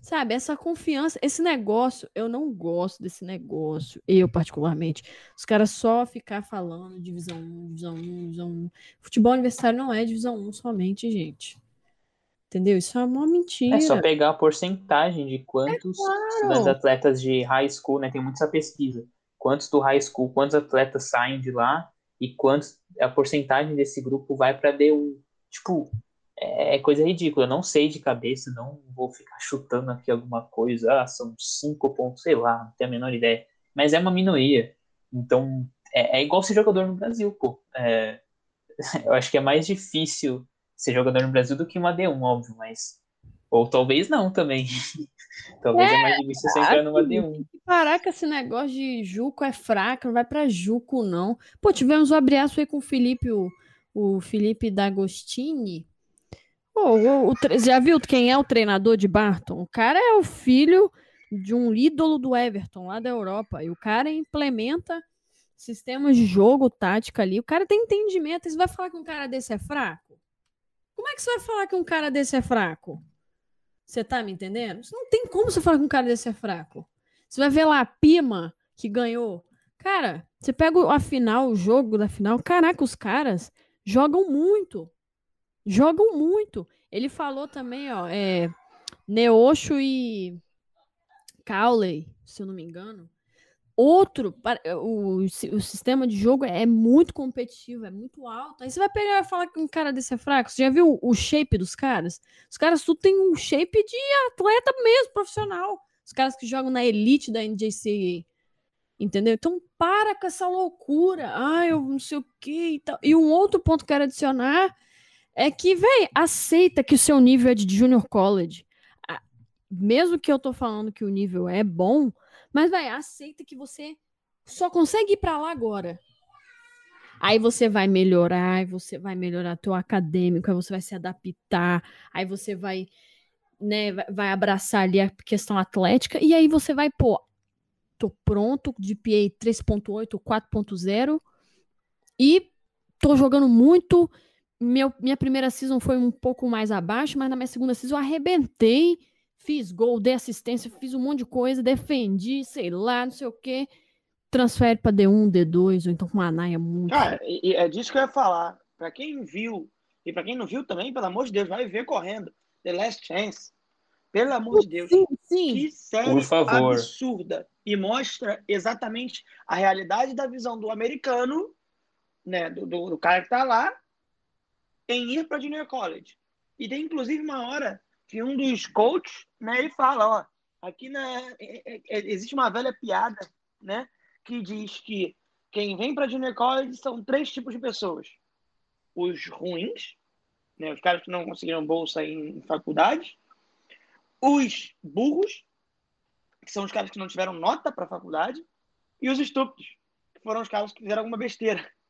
Sabe, essa confiança, esse negócio, eu não gosto desse negócio, eu particularmente. Os caras só ficar falando divisão 1, divisão 1, divisão 1. Futebol universitário não é divisão 1 somente, gente. Entendeu? Isso é uma mentira. É só pegar a porcentagem de quantos É claro. atletas de high school, né? Tem muita pesquisa. Quantos do high school, quantos atletas saem de lá e quantos a porcentagem desse grupo vai para D1. Tipo, é coisa ridícula. Eu não sei de cabeça, não vou ficar chutando aqui alguma coisa. Ah, são cinco pontos, sei lá, não tenho a menor ideia. Mas é uma minoria. Então, é, é igual ser jogador no Brasil, pô. É, eu acho que é mais difícil ser jogador no Brasil do que uma D1, óbvio, mas. Ou talvez não também. talvez é, mais difícil você entrar numa D1. Caraca, esse negócio de Juco é fraco, não vai pra Juco, não. Pô, tivemos o abraço aí com o Felipe, o, o Felipe D'Agostini. Pô, o, o, já viu quem é o treinador de Barton? O cara é o filho de um ídolo do Everton lá da Europa. E o cara implementa sistemas de jogo, tática ali. O cara tem entendimento. Você vai falar que um cara desse é fraco? Como é que você vai falar que um cara desse é fraco? Você tá me entendendo? Não tem como você falar que um cara desse é fraco. Você vai ver lá a Pima, que ganhou. Cara, você pega a final, o jogo da final. Caraca, os caras jogam muito. Jogam muito. Ele falou também, ó, é, Neosho e Cowley, se eu não me engano. Outro, o, o sistema de jogo é muito competitivo, é muito alto. Aí você vai pegar e falar que um cara desse é fraco. Você já viu o shape dos caras? Os caras tudo tem um shape de atleta mesmo, profissional. Os caras que jogam na elite da NJCA. Entendeu? Então para com essa loucura. Ah, eu não sei o que e tal. E um outro ponto que eu quero adicionar é que, velho, aceita que o seu nível é de junior college. Mesmo que eu tô falando que o nível é bom, mas, velho, aceita que você só consegue ir para lá agora. Aí você vai melhorar, aí você vai melhorar teu acadêmico, aí você vai se adaptar, aí você vai, né, vai abraçar ali a questão atlética, e aí você vai, pô, tô pronto de PA 3.8, 4.0, e tô jogando muito, meu, minha primeira season foi um pouco mais abaixo, mas na minha segunda season eu arrebentei, fiz gol, dei assistência, fiz um monte de coisa, defendi, sei lá, não sei o quê. Transfere para D1, D2, ou então com uma naia muito. Cara, e é disso que eu ia falar. Para quem viu, e para quem não viu também, pelo amor de Deus, vai ver correndo. The Last Chance. Pelo amor de Deus. Sim, sim. Que série Por favor. absurda. E mostra exatamente a realidade da visão do americano, né, do, do, do cara que tá lá, em ir para Junior College. E tem inclusive uma hora que um dos coaches, né, ele fala, ó, aqui na, é, é, é, existe uma velha piada, né, que diz que quem vem para Junior College são três tipos de pessoas: os ruins, né, os caras que não conseguiram bolsa em faculdade, os burros, que são os caras que não tiveram nota para faculdade, e os estúpidos, que foram os caras que fizeram alguma besteira.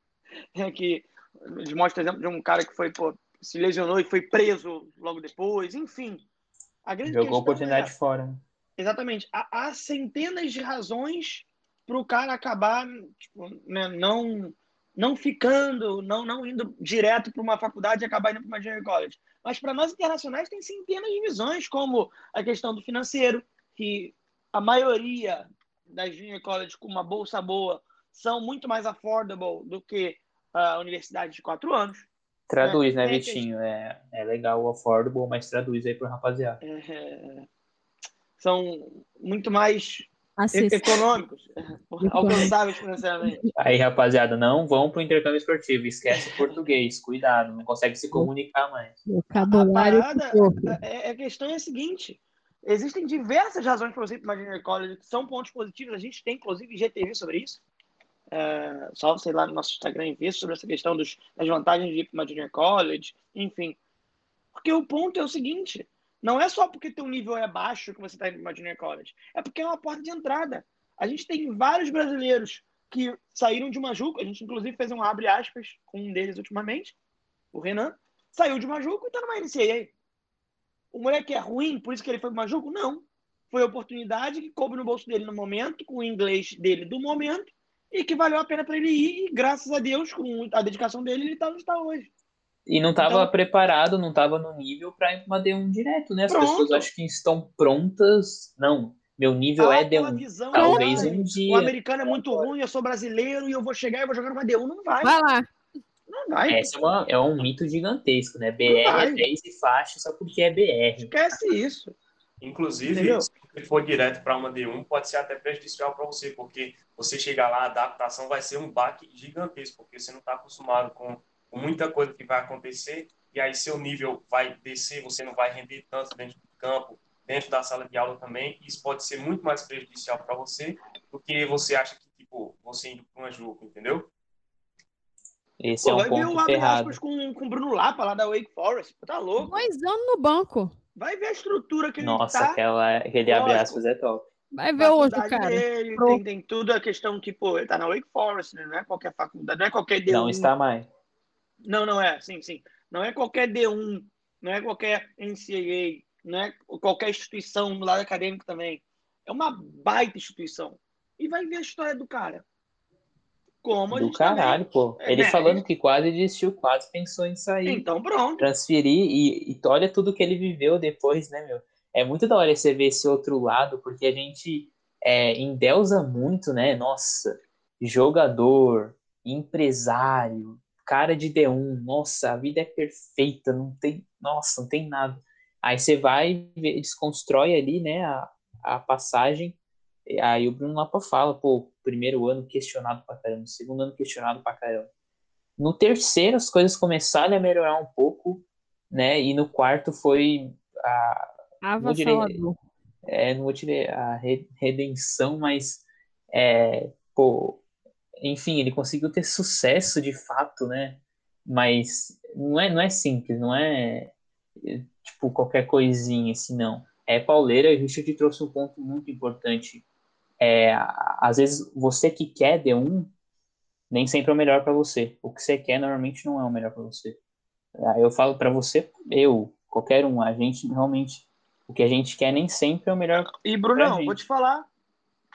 É que eles mostram o exemplo de um cara que foi pô, se lesionou e foi preso logo depois, enfim. A grande Jogou oportunidade é, fora. Exatamente. Há, há centenas de razões para o cara acabar tipo, né, não não ficando, não não indo direto para uma faculdade e acabar indo para uma junior college. Mas para nós internacionais tem centenas de visões, como a questão do financeiro, que a maioria das junior college com uma bolsa boa são muito mais affordable do que a universidade de quatro anos. Traduz, É, né, é, Vitinho? É, é legal o affordable, mas traduz aí pro rapaziada. É, são muito mais Acessível. econômicos, alcançáveis financeiramente. Aí, rapaziada, não vão pro intercâmbio esportivo. Esquece português. Cuidado, não consegue se comunicar mais. A Vocabulário parada, pouco. é, a questão é a seguinte: existem diversas razões para você ir para college que são pontos positivos. A gente tem, inclusive, GTV sobre isso. É, só sei lá no nosso Instagram e ver sobre essa questão dos, das vantagens de ir para uma junior college, enfim. Porque o ponto é o seguinte: não é só porque teu nível é baixo que você está indo para uma junior college, é porque é uma porta de entrada. A gente tem vários brasileiros que saíram de uma Juco, a gente inclusive fez um abre aspas com um deles ultimamente, o Renan, saiu de uma Juco e está numa NCAA. o moleque é ruim, por isso que ele foi pro Majuco? Não. Foi a oportunidade que coube no bolso dele no momento, com o inglês dele do momento, e que valeu a pena para ele ir, e graças a Deus, com a dedicação dele, ele está onde está hoje. E não estava Então- preparado, não estava no nível para ir pra uma D1 direto, né? As Pronto. pessoas acham que estão prontas. Não, meu nível Ah, é aquela D1. visão, Talvez ah, um O dia. americano é muito ruim, eu sou brasileiro e eu vou chegar e vou jogar numa D1. Não vai. Vai lá. Não vai. Essa é, uma- é um mito gigantesco, né? BR é 10 e faixa só porque é BR. Esquece isso. Inclusive, Entendeu? se você for direto para uma D1, pode ser até prejudicial para você, porque você chegar lá, a adaptação vai ser um baque gigantesco, porque você não está acostumado com, muita coisa que vai acontecer, e aí seu nível vai descer, você não vai render tanto dentro do campo, dentro da sala de aula também, e isso pode ser muito mais prejudicial para você do que você acha que, tipo, você indo para uma juca, entendeu? Esse Pô, é um vai ver ponto o abre ferrado. aspas com, com o Bruno Lapa lá da Wake Forest. Tá louco. Dois anos no banco. Vai ver a estrutura que Nossa, ele tá. aquela, aquele abre Lógico. aspas é top. Vai ver hoje, faculdade cara. Dele, tem, tem tudo a questão que, pô, ele tá na Wake Forest, né? Não é qualquer faculdade, não é qualquer D1. Não está mais. Não, não é, sim, sim. Não é qualquer D1, não é qualquer NCAA, não é qualquer instituição do lado acadêmico também. É uma baita instituição. E vai ver a história do cara. Como Do caralho, pô. É, Ele né? falando que quase desistiu, quase pensou em sair. também. Então, pronto. transferir e, e olha tudo que ele viveu depois, né, meu? É muito da hora você ver esse outro lado, porque a gente é, endeusa muito, né? Nossa, jogador, empresário, cara de D1, nossa, a vida é perfeita, não tem, nossa, não tem nada. Aí você vai, desconstrói ali, né, a, a passagem, e aí o Bruno Lapa fala, pô, primeiro ano questionado pra caramba, segundo ano questionado pra caramba. No terceiro as coisas começaram a melhorar um pouco, né? E no quarto foi a, Avassalador. é, não vou dizer a re- redenção, mas é, pô, enfim, ele conseguiu ter sucesso de fato, né? Mas não é, não é simples, não é é, tipo qualquer coisinha assim, não. É pauleira, e o Richard trouxe um ponto muito importante. É, às vezes você que quer D1 nem sempre é o melhor para você. O que você quer normalmente não é o melhor para você. Eu falo para você, eu, qualquer um, a gente realmente o que a gente quer nem sempre é o melhor. E, Brunão, vou te falar.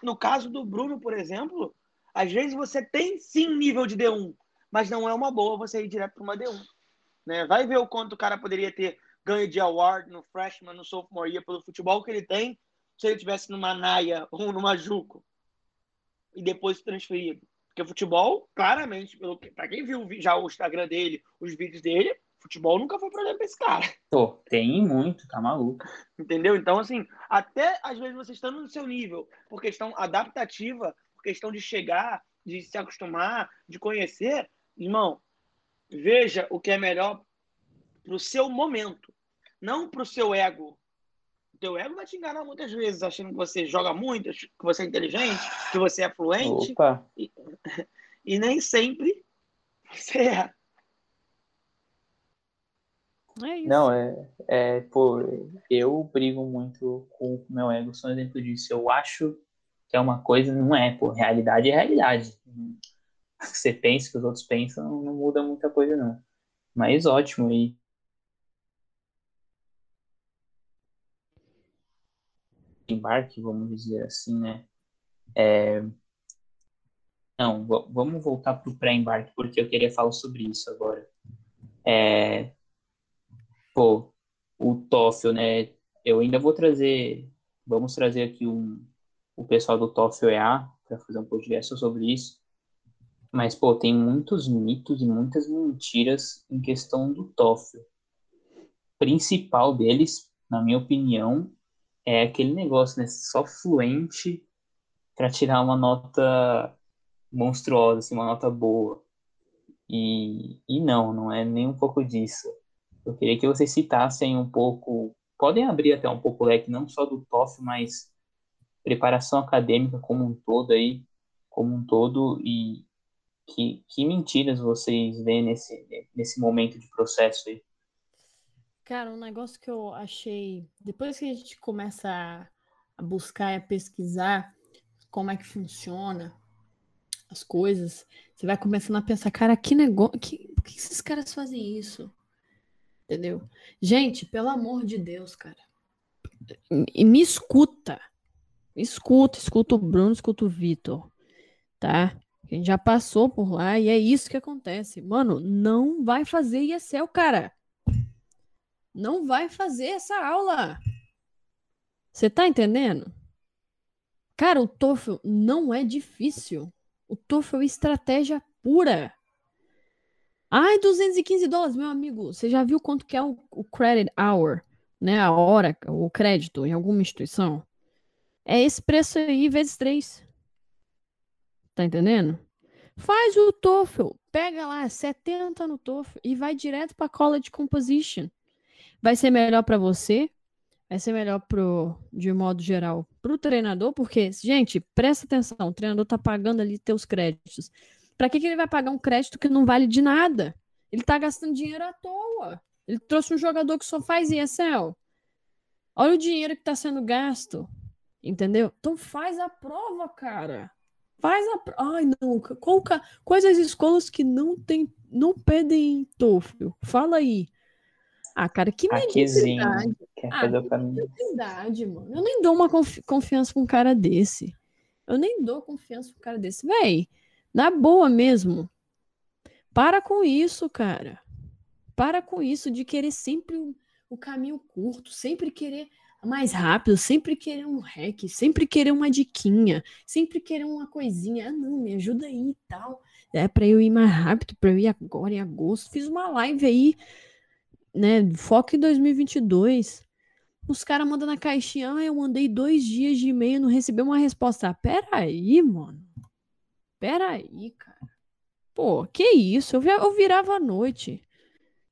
No caso do Bruno, por exemplo, às vezes você tem sim nível de D1, mas não é uma boa você ir direto para uma D1. Né? Vai ver o quanto o cara poderia ter ganho de award no freshman, no sophomore year, pelo futebol que ele tem, se ele tivesse numa Naia ou numa Juco e depois transferido. Porque futebol, claramente, para quem viu já o Instagram dele, os vídeos dele, futebol nunca foi problema para esse cara. Pô, tem muito, tá maluco. Entendeu? Então, assim, até às vezes você estando no seu nível, por questão adaptativa, por questão de chegar, de se acostumar, de conhecer, irmão, veja o que é melhor pro seu momento, não pro seu ego. O teu ego vai te enganar muitas vezes, achando que você joga muito, que você é inteligente, que você é fluente, Opa, e nem sempre você é. É isso. não, é, é, pô, eu brigo muito com o meu ego, sou um exemplo disso. Eu acho que é uma coisa, não é, pô, realidade é realidade. O que você pensa, o que os outros pensam, não, não muda muita coisa, não. Mas ótimo, e embarque, vamos dizer assim, né? É, Não, va- vamos voltar para o pré-embarque, porque eu queria falar sobre isso agora. É, Pô, o TOEFL, né? Eu ainda vou trazer, vamos trazer aqui um, o pessoal do TOEFL EA para fazer um podcast sobre isso. Mas, pô, tem muitos mitos e muitas mentiras em questão do TOEFL. O principal deles, na minha opinião, é aquele negócio, né? Só fluente para tirar uma nota monstruosa, assim, uma nota boa. E, e não, não é nem um pouco disso. Eu queria que vocês citassem um pouco, podem abrir até um pouco o leque, não só do TOEFL, mas preparação acadêmica como um todo aí, como um todo, e que, que mentiras vocês veem nesse, nesse momento de processo aí? Cara, um negócio que eu achei. Depois que a gente começa a, buscar e a pesquisar como é que funciona as coisas, você vai começando a pensar, cara, que negócio. Que, por que esses caras fazem isso? Entendeu? Gente, pelo amor de Deus, cara. Me, me escuta. Me escuta, escuta o Bruno, escuta o Vitor. Tá? A gente já passou por lá e é isso que acontece. Mano, não vai fazer ESL, cara. Não vai fazer essa aula. Você tá entendendo? Cara, o TOEFL não é difícil. O TOEFL é estratégia pura. Ai, 215 dólares, meu amigo. Você já viu quanto que é o, o credit hour, né? A hora, o crédito em alguma instituição? É esse preço aí vezes três. Tá entendendo? Faz o TOEFL, pega lá 70 no TOEFL e vai direto para College Composition. Vai ser melhor para você, vai ser melhor pro, de modo geral para o treinador, porque, gente, presta atenção, o treinador tá pagando ali teus créditos. Para que, que ele vai pagar um crédito que não vale de nada? Ele tá gastando dinheiro à toa. Ele trouxe um jogador que só faz ESL. Olha o dinheiro que tá sendo gasto. Entendeu? Então faz a prova, cara. Faz a. Ai, não. Qual, quais as escolas que não tem, não pedem TOEFL? Fala aí. Ah, cara, que mediocridade. Quer ah, fazer o caminho. mediocridade, mano. Eu nem dou uma confi confiança pra um cara desse. Eu nem dou confiança pra um cara desse. Véi, na boa mesmo. Para com isso, cara. Para com isso de querer sempre o, o caminho curto, sempre querer mais rápido, sempre querer um hack, sempre querer uma diquinha, sempre querer uma coisinha. Ah, não, me ajuda aí e tal. É para eu ir mais rápido, para eu ir agora em agosto. Fiz uma live aí, né? Foco em 2022. Os caras mandam na caixinha, ah, eu mandei dois dias de e-mail, não recebi uma resposta. Ah, pera aí, mano. Pera aí, cara. Pô, que isso? Eu, eu virava à noite.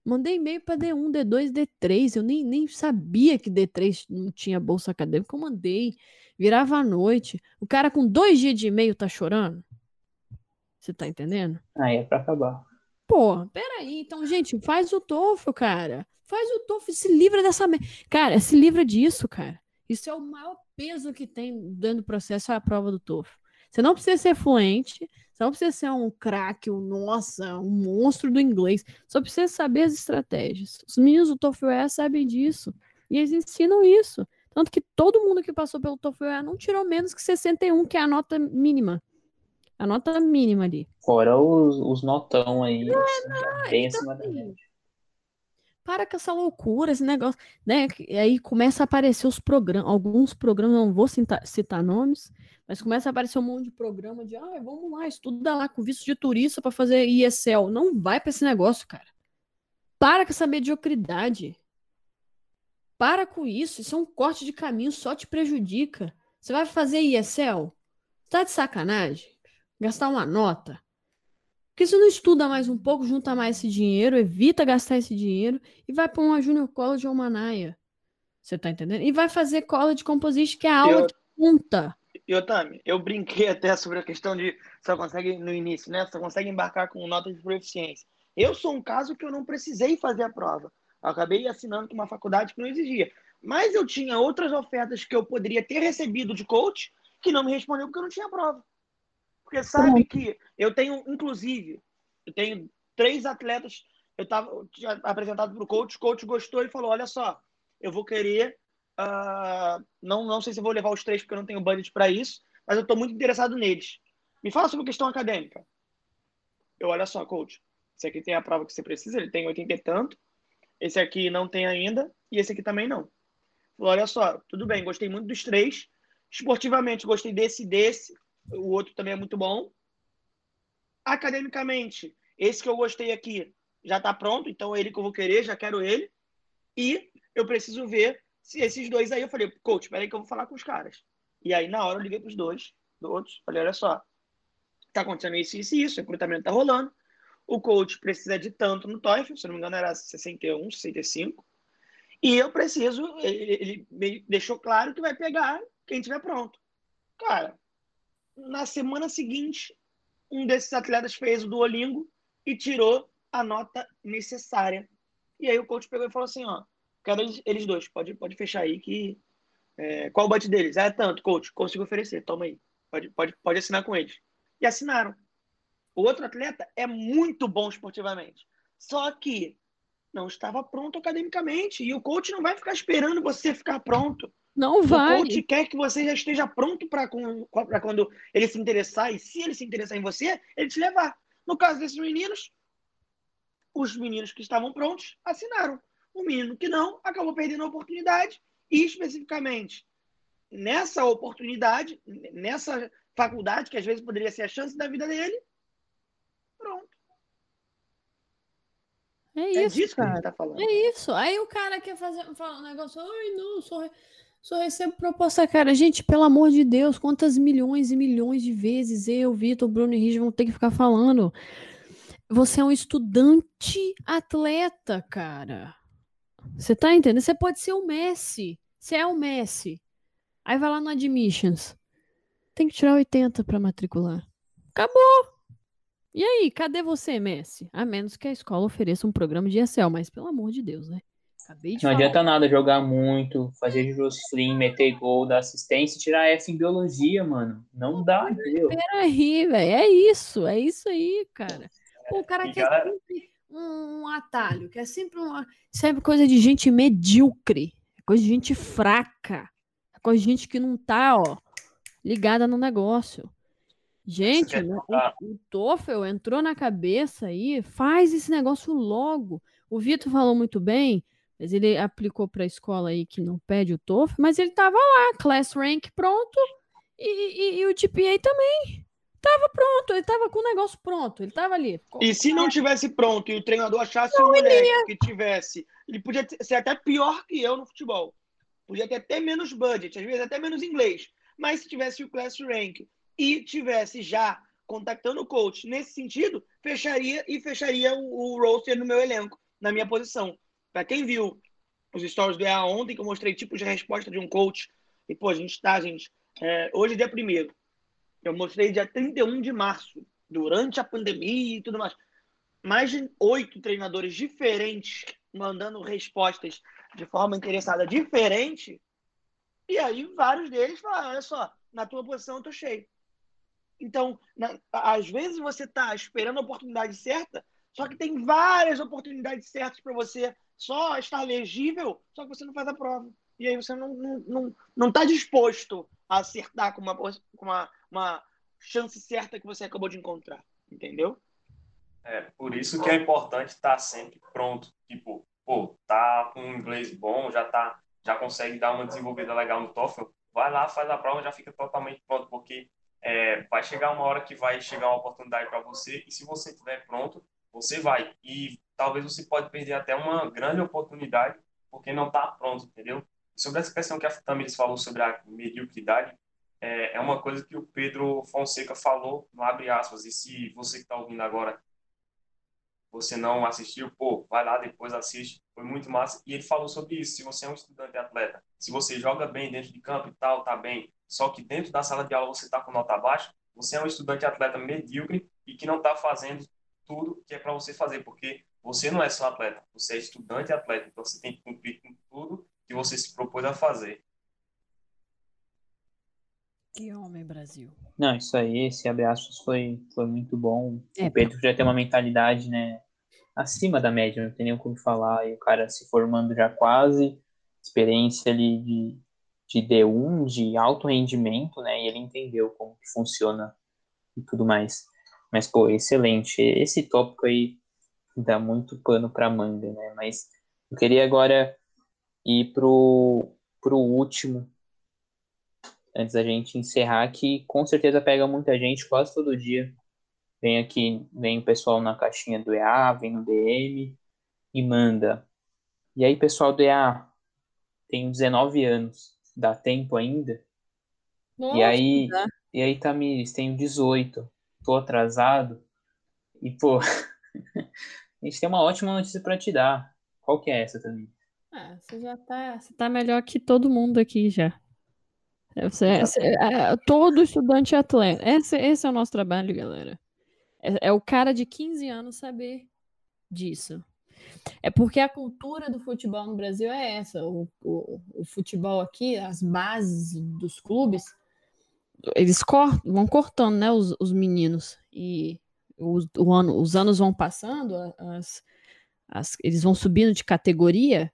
Mandei e-mail para D1, D2, D3. Eu nem, nem sabia que D3 não tinha bolsa acadêmica. Eu mandei. Virava à noite. O cara com dois dias de e-mail tá chorando? Você tá entendendo? Aí é pra acabar. Pô, peraí. Então, gente, faz o TOEFL, cara. Faz o TOEFL, se livra dessa... Cara, se livra disso, cara. Isso é o maior peso que tem dentro do processo, é a prova do TOEFL. Você não precisa ser fluente, você não precisa ser um craque, um nossa, um monstro do inglês. Só precisa saber as estratégias. Os meninos do TOEFL sabem disso. E eles ensinam isso. Tanto que todo mundo que passou pelo TOEFL não tirou menos que 61, que é a nota mínima. A nota mínima ali. Fora os, os notão aí. Não, assim, não, bem então, acima da média. Para com essa loucura, esse negócio, né? E aí começa a aparecer os programas, alguns programas, não vou citar, citar nomes, mas começa a aparecer um monte de programa de, ah, vamos lá, estuda lá com visto de turista para fazer ESL. Não vai para esse negócio, cara. Para com essa mediocridade. Para com isso. Isso é um corte de caminho, só te prejudica. Você vai fazer ESL? Tá de sacanagem? Gastar uma nota? Porque se não estuda mais um pouco, junta mais esse dinheiro, evita gastar esse dinheiro e vai para uma Junior College ou uma Naia. Você tá entendendo? E vai fazer College Composition, que é a aula eu... que conta. E Otami, eu brinquei até sobre a questão de só consegue no início, né? Só consegue embarcar com nota de proficiência. Eu sou um caso que eu não precisei fazer a prova. Eu acabei assinando com uma faculdade que não exigia. Mas eu tinha outras ofertas que eu poderia ter recebido de coach que não me respondeu porque eu não tinha prova. Porque sabe que eu tenho, inclusive, eu tenho três atletas. Eu estava apresentado para o coach, o coach gostou e falou: Olha só, eu vou querer Uh, não, não sei se vou levar os três porque eu não tenho budget para isso, mas eu estou muito interessado neles. Me fala sobre questão acadêmica. Eu, olha só, coach, esse aqui tem a prova que você precisa, ele tem 80 e tanto, esse aqui não tem ainda, e esse aqui também não. Falei, olha só, tudo bem, gostei muito dos três. Esportivamente, gostei desse e desse. O outro também é muito bom. Academicamente, esse que eu gostei aqui já está pronto, então é ele que eu vou querer, já quero ele. E eu preciso ver se esses dois aí, eu falei, coach, peraí que eu vou falar com os caras. E aí, na hora, eu liguei pros dois, do outros, falei, olha só, tá acontecendo isso, isso e isso, o recrutamento tá rolando, o coach precisa de tanto no TOEFL, se não me engano era 61, 65, e eu preciso, ele, ele deixou claro que vai pegar quem tiver pronto. Cara, na semana seguinte, um desses atletas fez o Duolingo e tirou a nota necessária. E aí o coach pegou e falou assim, ó, Quero eles, eles dois. Pode, pode fechar aí que. É, qual o budget deles? É tanto, coach. Consigo oferecer. Toma aí. Pode, pode, pode assinar com eles. E assinaram. O outro atleta é muito bom esportivamente. Só que não estava pronto academicamente. E o coach não vai ficar esperando você ficar pronto. Não vai. O coach quer que você já esteja pronto para quando ele se interessar, e se ele se interessar em você, ele te levar. No caso desses meninos, os meninos que estavam prontos assinaram. O menino que não acabou perdendo a oportunidade, e especificamente nessa oportunidade, nessa faculdade, que às vezes poderia ser a chance da vida dele, pronto. É É isso, disso que a cara. gente tá falando. É isso. Aí o cara quer fazer falar um negócio, ai não, só, só recebo proposta, cara. Gente, pelo amor de Deus, quantas milhões e milhões de vezes eu, Vitor, Bruno e Rich vão ter que ficar falando. Você é um estudante atleta, cara. Você tá entendendo? Você pode ser o Messi. Você é o Messi. Aí vai lá no Admissions. Tem que tirar 80 pra matricular. Acabou. E aí, cadê você, Messi? A menos que a escola ofereça um programa de ESL, mas pelo amor de Deus, né? Acabei de Não falar. adianta nada jogar muito, fazer Josflim, meter gol, dar assistência e tirar F em biologia, mano. Não dá, entendeu? Peraí, velho. É isso, é isso aí, cara. Pô, o cara E, quer sempre um atalho, quer sempre uma. Sempre coisa de gente medíocre, é coisa de gente fraca, é coisa de gente que não tá, ó, ligada no negócio. Gente, o, o TOEFL entrou na cabeça aí, faz esse negócio logo. O Vitor falou muito bem, mas ele aplicou para a escola aí que não pede o TOEFL, mas ele tava lá, class rank pronto, e, e- e o GPA também. Tava pronto, ele tava com o negócio pronto, ele tava ali. E se não tivesse pronto e o treinador achasse um moleque que tivesse, ele podia ser até pior que eu no futebol. Podia ter até menos budget, às vezes até menos inglês. Mas se tivesse o class rank e tivesse já contactando o coach nesse sentido, fecharia e fecharia o, o roster no meu elenco, na minha posição. Para quem viu os stories do EA ontem, que eu mostrei tipos de resposta de um coach, e pô, a gente tá, gente, é, hoje é dia primeiro. Eu mostrei dia 31 de março, durante a pandemia e tudo mais. Mais de oito treinadores diferentes mandando respostas de forma interessada diferente. E aí vários deles falaram, olha só, na tua posição eu tô cheio. Então, na- às vezes você tá esperando a oportunidade certa, só que tem várias oportunidades certas para você só estar legível, só que você não faz a prova. E aí você não, não, não, não tá disposto a acertar com uma, com uma, uma chance certa que você acabou de encontrar. Entendeu? É, por isso que é importante estar sempre pronto. Tipo, pô, tá com um inglês bom, já tá, já consegue dar uma desenvolvida legal no TOEFL, vai lá, faz a prova, já fica totalmente pronto, porque é, vai chegar uma hora que vai chegar uma oportunidade para você, e se você estiver pronto, você vai. E talvez você pode perder até uma grande oportunidade, porque não está pronto, entendeu? Sobre essa questão que a Tamiris falou sobre a mediocridade, é, é uma coisa que o Pedro Fonseca falou no abre aspas, e se você que está ouvindo agora você não assistiu, pô, vai lá depois assiste, foi muito massa. E ele falou sobre isso, se você é um estudante atleta, se você joga bem dentro de campo e tal, tá bem, só que dentro da sala de aula você tá com nota baixa, você é um estudante atleta medíocre e que não tá fazendo tudo que é para você fazer, porque você não é só atleta, você é estudante atleta, então você tem que cumprir com tudo que você se propôs a fazer. Que homem, Brasil. Não, isso aí, esse abre aspas foi, foi muito bom. É, o Pedro já tem uma mentalidade, né, acima da média, não tem nem como falar. E o cara se formando já quase, experiência ali de, de D1, de alto rendimento, né, e ele entendeu como que funciona e tudo mais. Mas, pô, excelente. Esse tópico aí dá muito pano pra manga, né, mas eu queria agora ir pro, pro último, antes da gente encerrar, que com certeza pega muita gente quase todo dia. Vem aqui, vem o pessoal na caixinha do EA, vem no DM e manda. E aí, pessoal do EA, tenho 19 anos, dá tempo ainda? Nossa, E aí, e aí, Tamires, tenho 18, tô atrasado. E, pô, a gente tem uma ótima notícia para te dar. Qual que é essa, Tamires? Ah, você já tá, você tá melhor que todo mundo aqui já. É, Você, Já você- é, todo estudante é atleta. Esse, esse é o nosso trabalho, galera. É, é o cara de 15 anos saber disso. É porque a cultura do futebol no Brasil é essa. O, o, o futebol aqui, as bases dos clubes, eles cor- vão cortando, né, os, os meninos. E os, ano, os anos vão passando, as, as, eles vão subindo de categoria.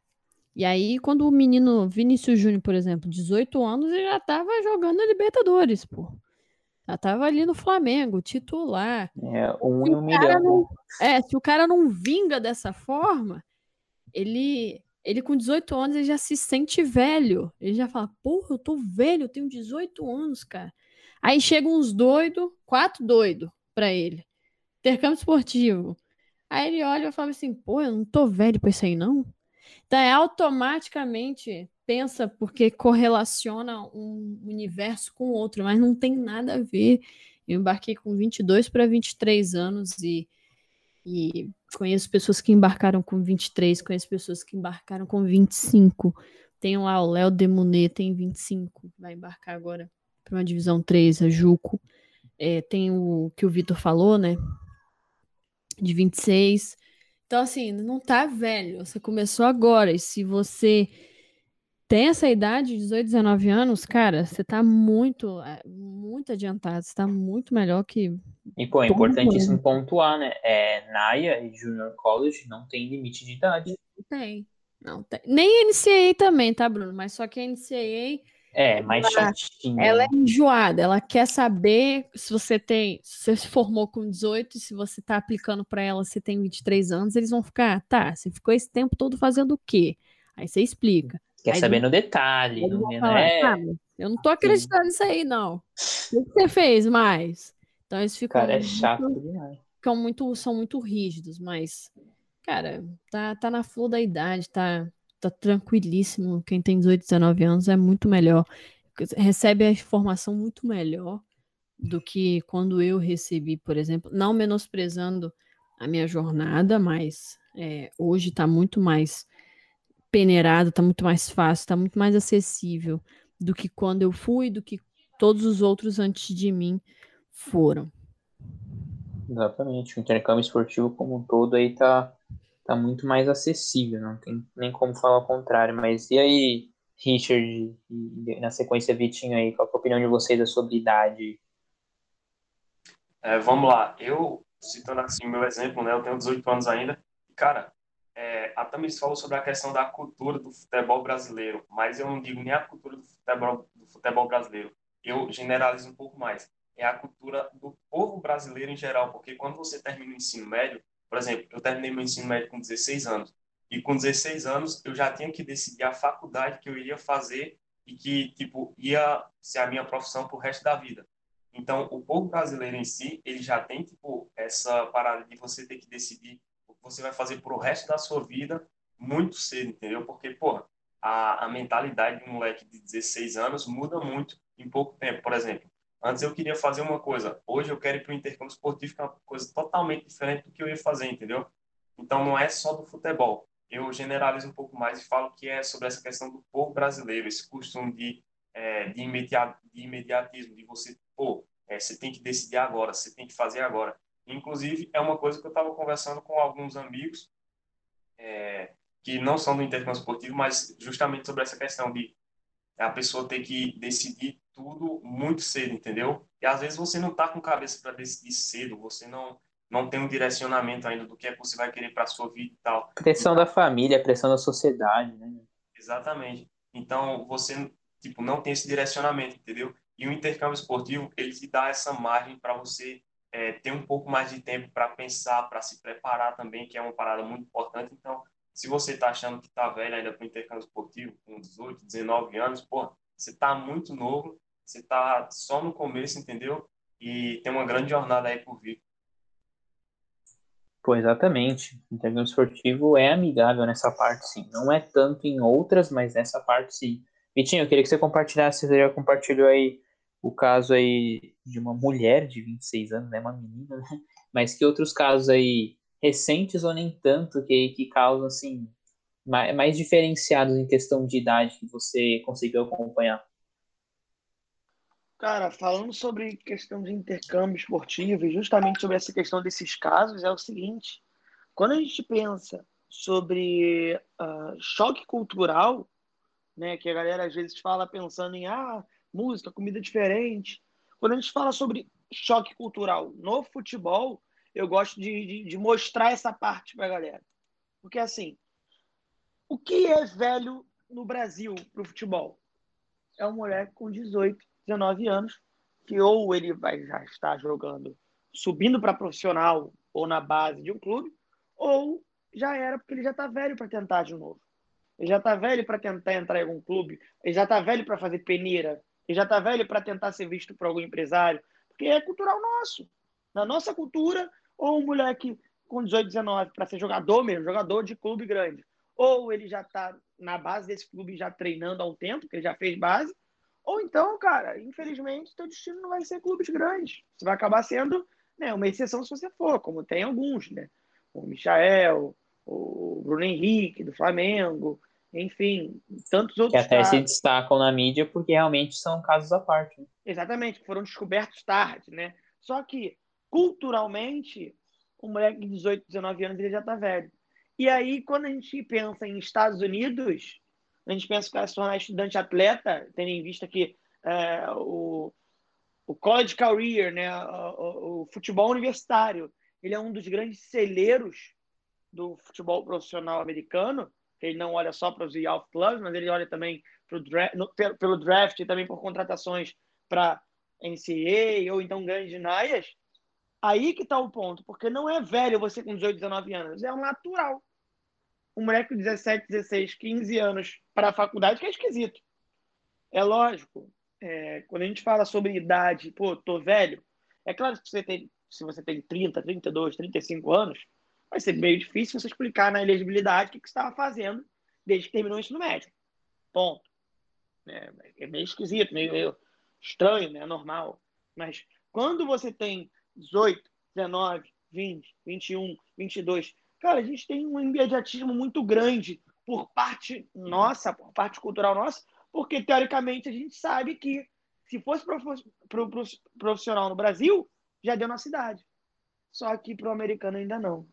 E aí, quando o menino Vinícius Júnior, por exemplo, 18 anos, ele já tava jogando a Libertadores, pô. Já tava ali no Flamengo, titular. É, um Se milhão. não- É, se o cara não vinga dessa forma, ele, ele com 18 anos ele já se sente velho. Ele já fala, porra, eu tô velho, eu tenho 18 anos, cara. Aí chegam uns doidos, quatro doidos pra ele. Intercâmbio esportivo. Aí ele olha e fala assim, pô, eu não tô velho pra isso aí, não. Então é automaticamente pensa porque correlaciona um universo com o outro, mas não tem nada a ver. Eu embarquei com 22 para 23 anos e, e conheço pessoas que embarcaram com 23, conheço pessoas que embarcaram com 25. Tem lá o Léo Demonet, tem 25, vai embarcar agora para uma divisão 3, a Juco. É, tem o que o Vitor falou, né? De 26. Então, assim, não tá velho. Você começou agora. E se você tem essa idade, 18, 19 anos, cara, você tá muito, é, muito adiantado. Você tá muito melhor que. E, pô, é importantíssimo pontuar, né? É, Naia e Junior College não tem limite de idade. Não tem. Não tem. Nem NCAA também, tá, Bruno? Mas só que a NCAA É, mais Ela- chatinho. Ela é né? enjoada, ela quer saber se você tem, se você se formou com 18, e se você tá aplicando para ela, se tem 23 anos, eles vão ficar, tá, você ficou esse tempo todo fazendo o quê? Aí você explica. Quer Aí saber no detalhe. Não, falar, é... "Ah, mas eu não tô acreditando nisso aí, não. O que que você fez mais? Então eles ficam Cara, é muito- chato demais. ficam muito, são muito rígidos, mas, cara, tá, tá na flor da idade, tá, tá tranquilíssimo. Quem tem 18, 19 anos é muito melhor. Recebe a informação muito melhor do que quando eu recebi, por exemplo, não menosprezando a minha jornada, mas é, hoje tá muito mais peneirado, tá muito mais fácil, tá muito mais acessível do que quando eu fui, do que todos os outros antes de mim foram. Exatamente. O intercâmbio esportivo como um todo aí tá, tá muito mais acessível. Não tem nem como falar o contrário. Mas e aí, Richard, na sequência Vitinho aí, qual é a opinião de vocês sobre idade? É, vamos lá, eu, citando assim o meu exemplo, né, eu tenho 18 anos ainda, cara, é, a Tamiris falou sobre a questão da cultura do futebol brasileiro, mas eu não digo nem a cultura do futebol, do futebol brasileiro, eu generalizo um pouco mais, é a cultura do povo brasileiro em geral, porque quando você termina o ensino médio, por exemplo, eu terminei meu ensino médio com 16 anos, e com 16 anos eu já tinha que decidir a faculdade que eu iria fazer e que, tipo, ia ser a minha profissão pro resto da vida. Então, o povo brasileiro em si, ele já tem, tipo, essa parada de você ter que decidir o que você vai fazer pro resto da sua vida muito cedo, entendeu? Porque, porra, a, a mentalidade de um moleque de 16 anos muda muito em pouco tempo. Por exemplo, antes eu queria fazer uma coisa, hoje eu quero ir para o intercâmbio esportivo, que é uma coisa totalmente diferente do que eu ia fazer, entendeu? Então, não é só do futebol. Eu generalizo um pouco mais e falo que é sobre essa questão do povo brasileiro, esse costume de, é, de, imediat, de imediatismo, de você, pô, é, você tem que decidir agora, você tem que fazer agora. Inclusive, é uma coisa que eu estava conversando com alguns amigos é, que não são do intercâmbio esportivo, mas justamente sobre essa questão de a pessoa ter que decidir tudo muito cedo, entendeu? E às vezes você não está com cabeça para decidir cedo, você não não tem um direcionamento ainda do que é que você vai querer para sua vida e tal. Pressão da família, pressão da sociedade, né? Exatamente. Então, você tipo não tem esse direcionamento, entendeu? E o intercâmbio esportivo, ele te dá essa margem para você é, ter um pouco mais de tempo para pensar, para se preparar também, que é uma parada muito importante. Então, se você está achando que está velho ainda para intercâmbio esportivo, com 18, 19 anos, pô, você está muito novo, você está só no começo, entendeu? E tem uma grande jornada aí por vir. Pô, exatamente. O intercâmbio esportivo é amigável nessa parte, sim. Não é tanto em outras, mas nessa parte, sim. Vitinho, eu queria que você compartilhasse, você já compartilhou aí o caso aí de uma mulher de 26 anos, né, uma menina, né? Mas que outros casos aí recentes ou nem tanto que, que causam, assim, mais, mais diferenciados em questão de idade que você conseguiu acompanhar? Cara, falando sobre questão de intercâmbio esportivo e justamente sobre essa questão desses casos, é o seguinte: quando a gente pensa sobre uh, choque cultural, né, que a galera às vezes fala pensando em ah, música, comida diferente. Quando a gente fala sobre choque cultural no futebol, eu gosto de, de, de mostrar essa parte para a galera. Porque, assim, o que é velho no Brasil pro futebol? É um moleque com 18, 19 anos, que ou ele vai já estar jogando, subindo para profissional ou na base de um clube, ou já era porque ele já está velho para tentar de novo. Ele já está velho para tentar entrar em algum clube, ele já está velho para fazer peneira, ele já está velho para tentar ser visto por algum empresário, porque é cultural nosso. Na nossa cultura, ou um moleque com 18, 19 para ser jogador mesmo, jogador de clube grande, ou ele já está na base desse clube já treinando há um tempo, que ele já fez base, ou então, cara, infelizmente, teu destino não vai ser clubes grandes. Você vai acabar sendo né, uma exceção se você for, como tem alguns, né? O Michael, o Bruno Henrique, do Flamengo, enfim, tantos outros. Que até casos. se destacam na mídia porque realmente são casos à parte. Né? Exatamente, foram descobertos tarde, né? Só que, culturalmente, um moleque de 18, 19 anos ele já tá velho. E aí, quando a gente pensa em Estados Unidos, a gente pensa que se tornar estudante atleta, tendo em vista que é, o, o college career, né, o, o, futebol universitário, ele é um dos grandes celeiros do futebol profissional americano. Ele não olha só para os youth clubs, mas ele olha também draft, no, pelo, pelo draft e também por contratações para NCAA ou então grandes naias. Aí que está o ponto, porque não é velho você com 18, 19 anos, é um natural. Um moleque com 17, 16, 15 anos para a faculdade que é esquisito. É lógico, é, quando a gente fala sobre idade, pô, tô velho, é claro que você tem, se você tem 30, 32, 35 anos, vai ser meio difícil você explicar na elegibilidade o que, que você estava fazendo desde que terminou o ensino médio. Ponto. É, é meio esquisito, meio, meio estranho, né? Normal. Mas quando você tem 18, 19, 20, 21, 22, cara, a gente tem um imediatismo muito grande por parte nossa, por parte cultural nossa, porque teoricamente a gente sabe que se fosse profissional no Brasil, já deu na cidade. Só que para o americano ainda não.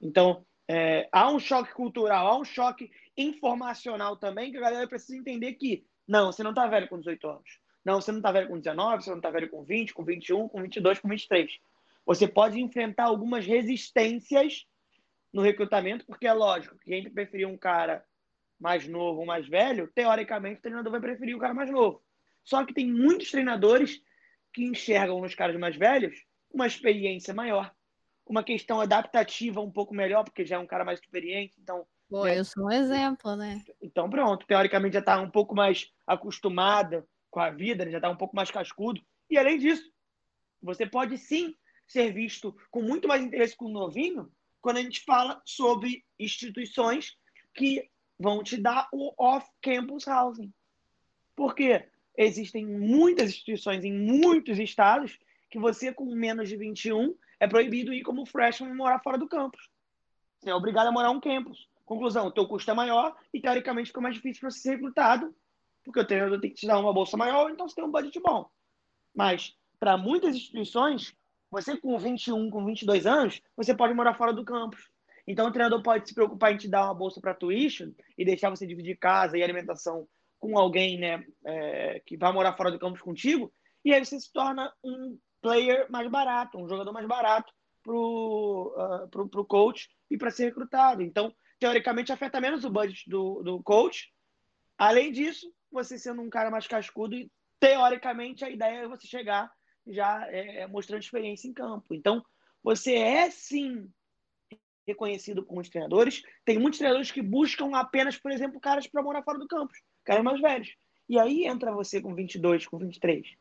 Então, é, há um choque cultural, há um choque informacional também, que a galera precisa entender que, não, você não está velho com 18 anos. Não, você não está velho com 19, você não está velho com 20, com 21, com 22, com 23. Você pode enfrentar algumas resistências no recrutamento, porque é lógico que quem preferir um cara mais novo ou mais velho, teoricamente o treinador vai preferir o cara mais novo. Só que tem muitos treinadores que enxergam nos caras mais velhos uma experiência maior, uma questão adaptativa um pouco melhor, porque já é um cara mais experiente, então. Pô, né? eu sou um exemplo, né? Então, pronto, teoricamente já está um pouco mais acostumada com a vida, né? já está um pouco mais cascudo. E além disso, você pode sim ser visto com muito mais interesse com o novinho quando a gente fala sobre instituições que vão te dar o off-campus housing. Porque existem muitas instituições em muitos estados que você, com menos de 21, é proibido ir como freshman morar fora do campus. Você é obrigado a morar um campus. Conclusão, o teu custo é maior e, teoricamente, fica mais difícil para você ser recrutado, porque o treinador tem que te dar uma bolsa maior, então você tem um budget bom. Mas, para muitas instituições, você com 21, com 22 anos, você pode morar fora do campus. Então, o treinador pode se preocupar em te dar uma bolsa para tuition e deixar você dividir casa e alimentação com alguém né, é, que vai morar fora do campus contigo, e aí você se torna um player mais barato, um jogador mais barato pro, uh, pro, pro coach e para ser recrutado. Então, teoricamente, afeta menos o budget do, do coach. Além disso, você sendo um cara mais cascudo e, teoricamente, a ideia é você chegar já é, é, mostrando experiência em campo. Então, você é, sim, reconhecido por muitos treinadores. Tem muitos treinadores que buscam apenas, por exemplo, caras para morar fora do campus, caras mais velhos. E aí entra você com 22, com 23.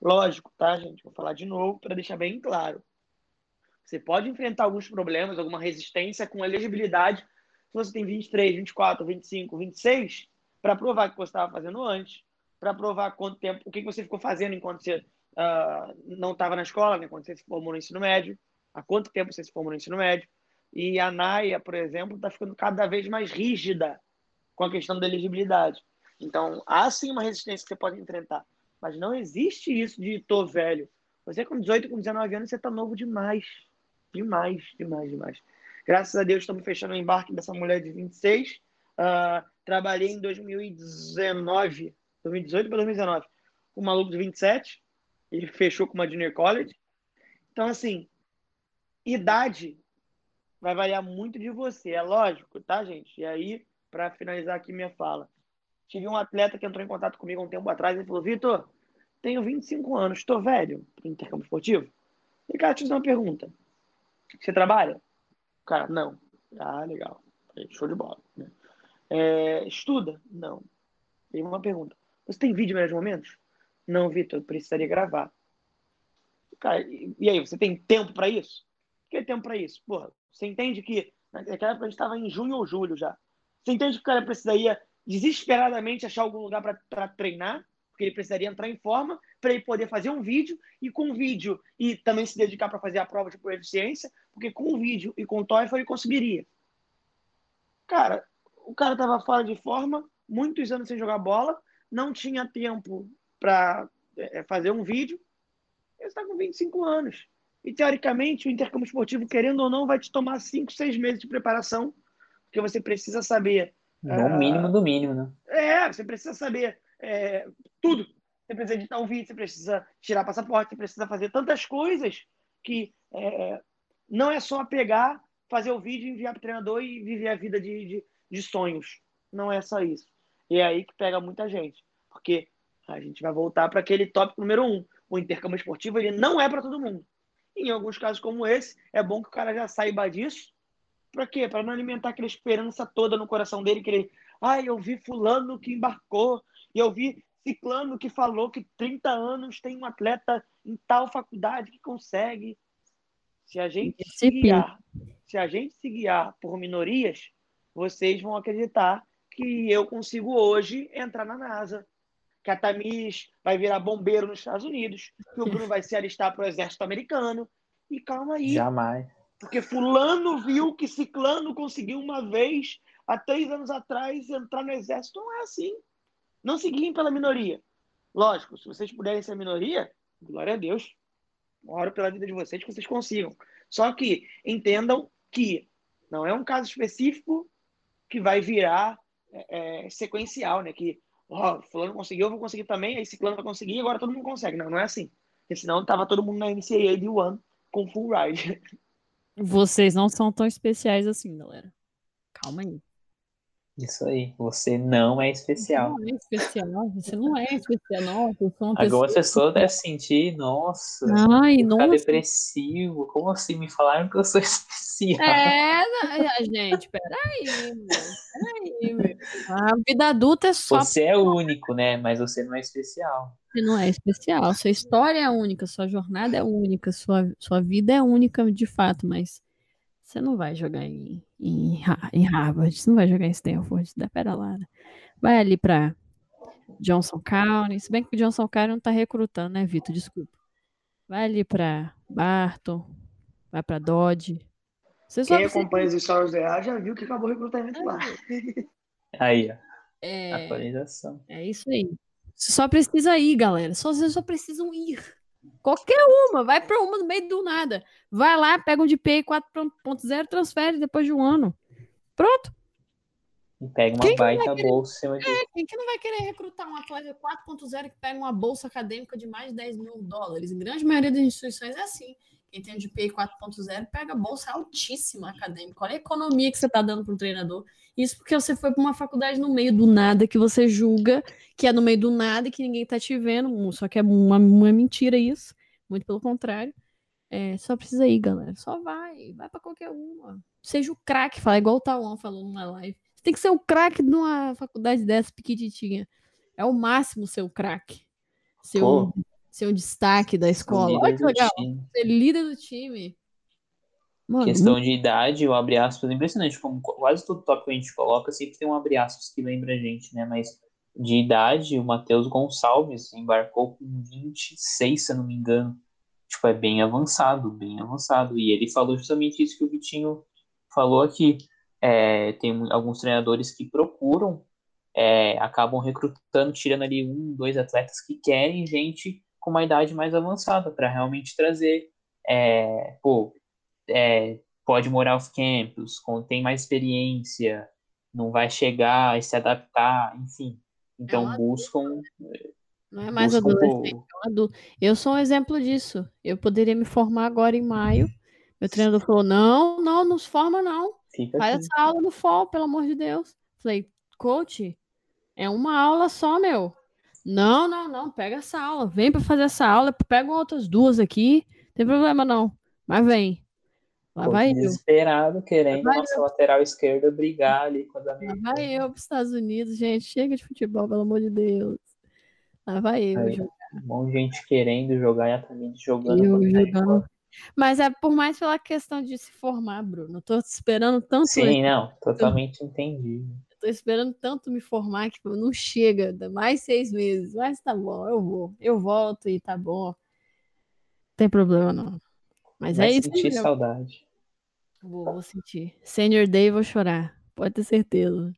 Lógico, tá, gente? Vou falar de novo para deixar bem claro. Você pode enfrentar alguns problemas, alguma resistência com elegibilidade se você tem 23, 24, 25, 26, para provar o que você estava fazendo antes, para provar quanto tempo, o que você ficou fazendo enquanto você uh, não estava na escola, né, quando você se formou no ensino médio, há quanto tempo você se formou no ensino médio. E a NAIA, por exemplo, está ficando cada vez mais rígida com a questão da elegibilidade. Então, há sim uma resistência que você pode enfrentar. Mas não existe isso de tô velho. Você com 18, com 19 anos, você tá novo demais. Demais, demais, demais. Graças a Deus estamos fechando o embarque dessa mulher de 26. Uh, trabalhei em 2019, 2018 para 2019, com um maluco de 27. Ele fechou com uma junior college. Então, assim, idade vai variar muito de você, é lógico, tá, gente? E aí, para finalizar aqui minha fala, tive um atleta que entrou em contato comigo um tempo atrás e falou: Vitor, tenho 25 anos, estou velho para intercâmbio esportivo. E, cara, te fazer uma pergunta: você trabalha? Cara, não. Ah, legal. Show de bola. Né? É, estuda? Não. Tem uma pergunta: você tem vídeo melhores momentos? Não, Vitor, precisaria gravar. Cara, e aí, você tem tempo para isso? que tempo para isso? Porra, você entende que naquela época a gente estava em junho ou julho já. Você entende que o cara precisaria desesperadamente achar algum lugar para treinar, porque ele precisaria entrar em forma para ele poder fazer um vídeo e com o vídeo e também se dedicar para fazer a prova de proficiência, porque com o vídeo e com o TOEFL ele conseguiria. Cara, o cara estava fora de forma, muitos anos sem jogar bola, não tinha tempo para é, fazer um vídeo. Ele está com 25 anos. E, teoricamente, o intercâmbio esportivo, querendo ou não, vai te tomar cinco, seis meses de preparação, porque você precisa saber. No uh, mínimo do mínimo, né? É, você precisa saber é, tudo. Você precisa editar um vídeo, você precisa tirar passaporte, você precisa fazer tantas coisas que é, não é só pegar, fazer o vídeo, enviar para o treinador e viver a vida de, de, de sonhos. Não é só isso. E é aí que pega muita gente. Porque a gente vai voltar para aquele tópico número um. O intercâmbio esportivo ele não é para todo mundo. Em alguns casos como esse, é bom que o cara já saiba disso. Para quê? Para não alimentar aquela esperança toda no coração dele, que ele, ah, eu vi fulano que embarcou, e eu vi ciclano que falou que 30 anos tem um atleta em tal faculdade que consegue. Se a gente se guiar, se a gente se guiar por minorias, vocês vão acreditar que eu consigo hoje entrar na NASA, que a Tamis vai virar bombeiro nos Estados Unidos, que o Bruno vai se alistar para o exército americano. E calma aí. Jamais. Porque fulano viu que ciclano conseguiu uma vez, há três anos atrás, entrar no exército. Não é assim. Não se guiem pela minoria. Lógico, se vocês puderem ser minoria, glória a Deus. Oro pela vida de vocês que vocês consigam. Só que entendam que não é um caso específico que vai virar é, é sequencial, né? Que ó, oh, fulano conseguiu, eu vou conseguir também, aí ciclano vai conseguir, agora todo mundo consegue. Não, não é assim. Porque senão tava todo mundo na NCAA de One com full ride. Vocês não são tão especiais assim, galera. Calma aí. Isso aí, você não é especial. Você não é especial, você não é especial, sou uma Algumas pessoas devem sentir, nossa, Ai, nossa. depressivo. Como assim me falaram que eu sou especial? É, gente, peraí, meu. Peraí, meu. A vida adulta é só. Você é único, né? Mas você não é especial. Você não é especial. Sua história é única, sua jornada é única, sua, sua vida é única de fato, mas você não vai jogar em, em, em Harvard, você não vai jogar em Stanford, da pera lá. Né? Vai ali para Johnson County, se bem que o Johnson County não tá recrutando, né, Vitor? Desculpa. Vai ali para Barton, vai para Dodge. Você Quem acompanha os stories dela já viu que acabou o recrutamento lá. Aí, ó. É, Atualização. É isso aí. Você só precisa ir, galera. Só, vocês só precisam ir. Qualquer uma, vai para uma no meio do nada. Vai lá, pega um de DPI 4.0, transfere depois de um ano. Pronto. E pega uma quem baita querer... bolsa. É, quem que não vai querer recrutar um atleta 4.0 que pega uma bolsa acadêmica de mais de 10 mil dólares? Em grande maioria das instituições é assim. Quem tem o DPI 4.0 pega bolsa altíssima acadêmica. Olha a economia que você está dando para um treinador. Isso porque você foi para uma faculdade no meio do nada que você julga que é no meio do nada e que ninguém está te vendo. Só que é uma, uma mentira isso. Muito pelo contrário. É, só precisa ir, galera. Só vai. Vai para qualquer uma. Seja o craque, fala igual o Tauan falou numa live. Você tem que ser o craque numa faculdade dessa pequititinha. É o máximo ser o craque. Seu, seu destaque da escola. Olha que legal. Ser líder do time. Mano, questão de idade, o abre aspas, é impressionante, como quase todo tópico que a gente coloca, sempre tem um abre aspas que lembra a gente, né? Mas de idade, o Matheus Gonçalves embarcou com 26, se eu não me engano. Tipo, é bem avançado, bem avançado. E ele falou justamente isso que o Vitinho falou aqui. É, tem alguns treinadores que procuram, é, acabam recrutando, tirando ali um, dois atletas que querem gente com uma idade mais avançada para realmente trazer, é, pô, é, pode morar off campus, tem mais experiência, não vai chegar e se adaptar, enfim. Então é buscam. Não é mais adolescente, é adulto. Eu sou um exemplo disso. Eu poderia me formar agora em maio, Meu treinador falou: não, não, nos forma, não. Fica Faz aqui. essa aula no fall, pelo amor de Deus. Falei, coach, é uma aula só, meu. Não, não, não, pega essa aula. Vem pra fazer essa aula, pega outras duas aqui. Não tem problema, não. Mas vem. Lá Pô, vai eu. desesperado, querendo Lá nossa lateral esquerda brigar ali com a da Lá vai eu pros Estados Unidos, gente. Chega de futebol, pelo amor de Deus. Lá vai eu. Aí, jogar. Um monte de gente querendo jogar e a Thalys jogando. Eu jogando. Mas é por mais pela questão de se formar, Bruno. Eu tô esperando tanto Sim, não, totalmente entendi. tô esperando tanto me formar que tipo, não chega, mais seis meses. Mas tá bom, eu vou. Eu volto e tá bom. Não tem problema, não. Mas Vai é isso sentir saudade. Vou, vou sentir. Senior Day, vou chorar. Pode ter certeza.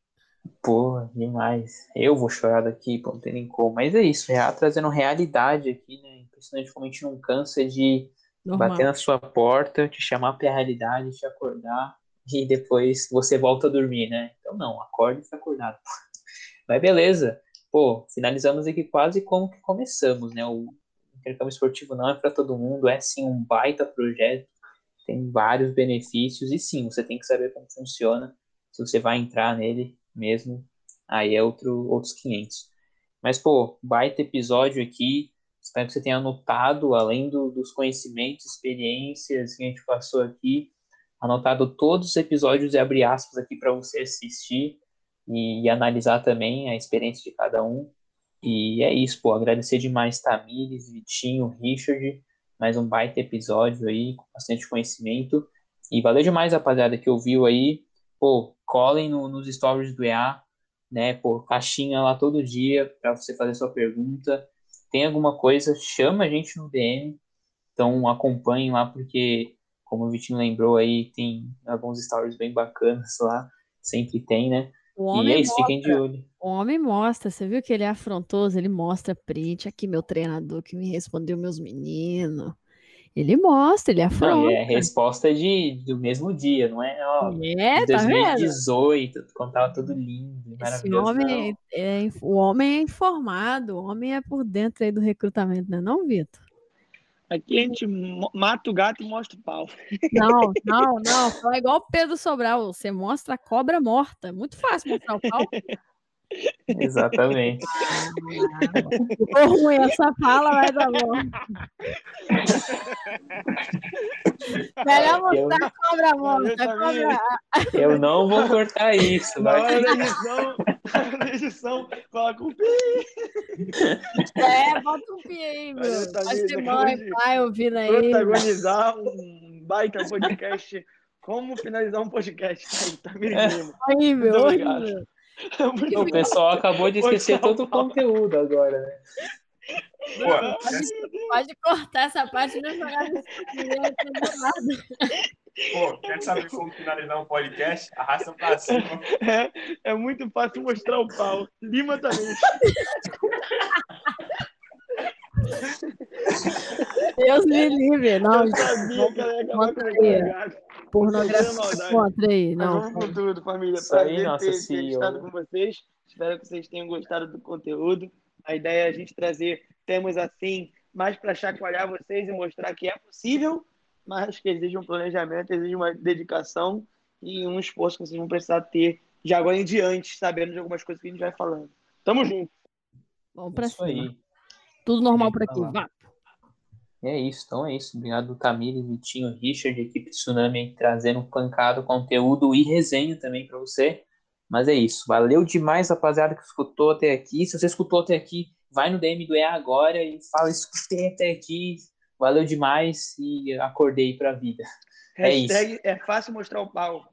Porra, demais. Eu vou chorar daqui, pô, não tem nem como. Mas é isso, já trazendo realidade aqui, né? Impressionante como a gente não cansa de Normal. bater na sua porta, te chamar pra realidade, te acordar e depois você volta a dormir, né? Então não, acorde e fica acordado. Mas beleza. Pô, finalizamos aqui quase como que começamos, né? O intercâmbio esportivo não é para todo mundo, é sim um baita projeto, tem vários benefícios e sim, você tem que saber como funciona, se você vai entrar nele mesmo, aí é outro, outros 500. Mas, pô, baita episódio aqui, espero que você tenha anotado, além do, dos conhecimentos, experiências que a gente passou aqui, anotado todos os episódios e abrir aspas aqui para você assistir e, e analisar também a experiência de cada um. E é isso, pô, agradecer demais Tamires, Vitinho, Richard, mais um baita episódio aí, com bastante conhecimento. E valeu demais, rapaziada, que ouviu aí. Pô, colhem no, nos stories do EA, né? Pô, caixinha lá todo dia para você fazer sua pergunta. Tem alguma coisa, chama a gente no DM. Então acompanhem lá, porque, como o Vitinho lembrou aí, tem alguns stories bem bacanas lá. Sempre tem, né? O E homem, é isso, mostra, fiquem de olho. o homem mostra. Você viu que ele é afrontoso? Ele mostra print. Aqui, meu treinador que me respondeu, meus meninos. Ele mostra, ele Não, afronta. e é resposta de, do mesmo dia, não é? Ó, É, de tá vendo? 2018, quando tava tudo lindo, maravilhoso. homem é, o homem é informado, o homem é por dentro aí do recrutamento, né, não, Vitor? Aqui a gente mata o gato e mostra o pau. Não, não, não. É igual o Pedro Sobral. Você mostra a cobra morta. Muito fácil mostrar o pau. Exatamente. Ficou ruim essa fala, mas tá bom. Melhor mostrar a cobra morta. A cobra... Eu não vou cortar isso, Na vai. hora da edição, na edição, coloca um pi. É, bota um pi aí, meu. Tá Pode vendo? ser mãe, pai ouvindo aí. protagonizar um baita podcast. Como finalizar um podcast? Aí, tá me ligando. Horrível, horrível. O pessoal acabou de esquecer todo o conteúdo agora, né? Pô, Pode cortar essa parte e não jogar pô, quer saber como finalizar um podcast? Arrasta pra cima. É, é muito fácil mostrar o pau. Lima também. Deus me livre. Não, Eu sabia que ela ia acabar com Contra aí. pornografia contra aí. Mas Não, vamos com tudo, família. Isso aí, Prazer nossa ter, ter estado com vocês. Espero que vocês tenham gostado do conteúdo. A ideia é a gente trazer temas assim, mais para chacoalhar vocês e mostrar que é possível, mas que exige um planejamento, exige uma dedicação e um esforço que vocês vão precisar ter de agora em diante, sabendo de algumas coisas que a gente vai falando. Tamo junto. vamos pra Isso cima. aí. Tudo normal por aqui. Vá. É isso, então é isso. Obrigado, Tamires, Vitinho, Richard, equipe Tsunami, trazendo um pancado, conteúdo e resenha também para você. Mas é isso. Valeu demais, rapaziada, que escutou até aqui. Se você escutou até aqui, vai no DM do EA agora e fala, escutei até aqui. Valeu demais e acordei pra vida. É Hashtag é fácil mostrar o pau.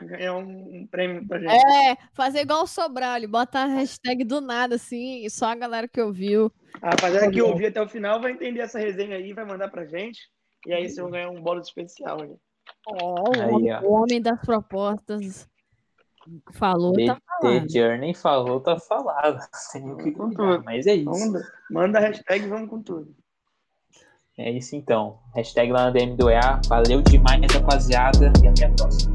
Ganhar um, um prêmio pra gente. É, fazer igual o Sobral, ele bota a hashtag do nada, assim, e só a galera que ouviu. A rapaziada que ouvir até o final vai entender essa resenha aí, vai mandar pra gente. E aí vocês vão ganhar um bônus especial. Né? Ó, o, Aí, o homem das propostas falou, The, tá The falando. Journey falou, tá falado. Não tem nem o que tudo. mas é isso. Manda, manda a hashtag e vamos com tudo. É isso então. Hashtag lá na DM do EA. Valeu demais, rapaziada. E até a próxima.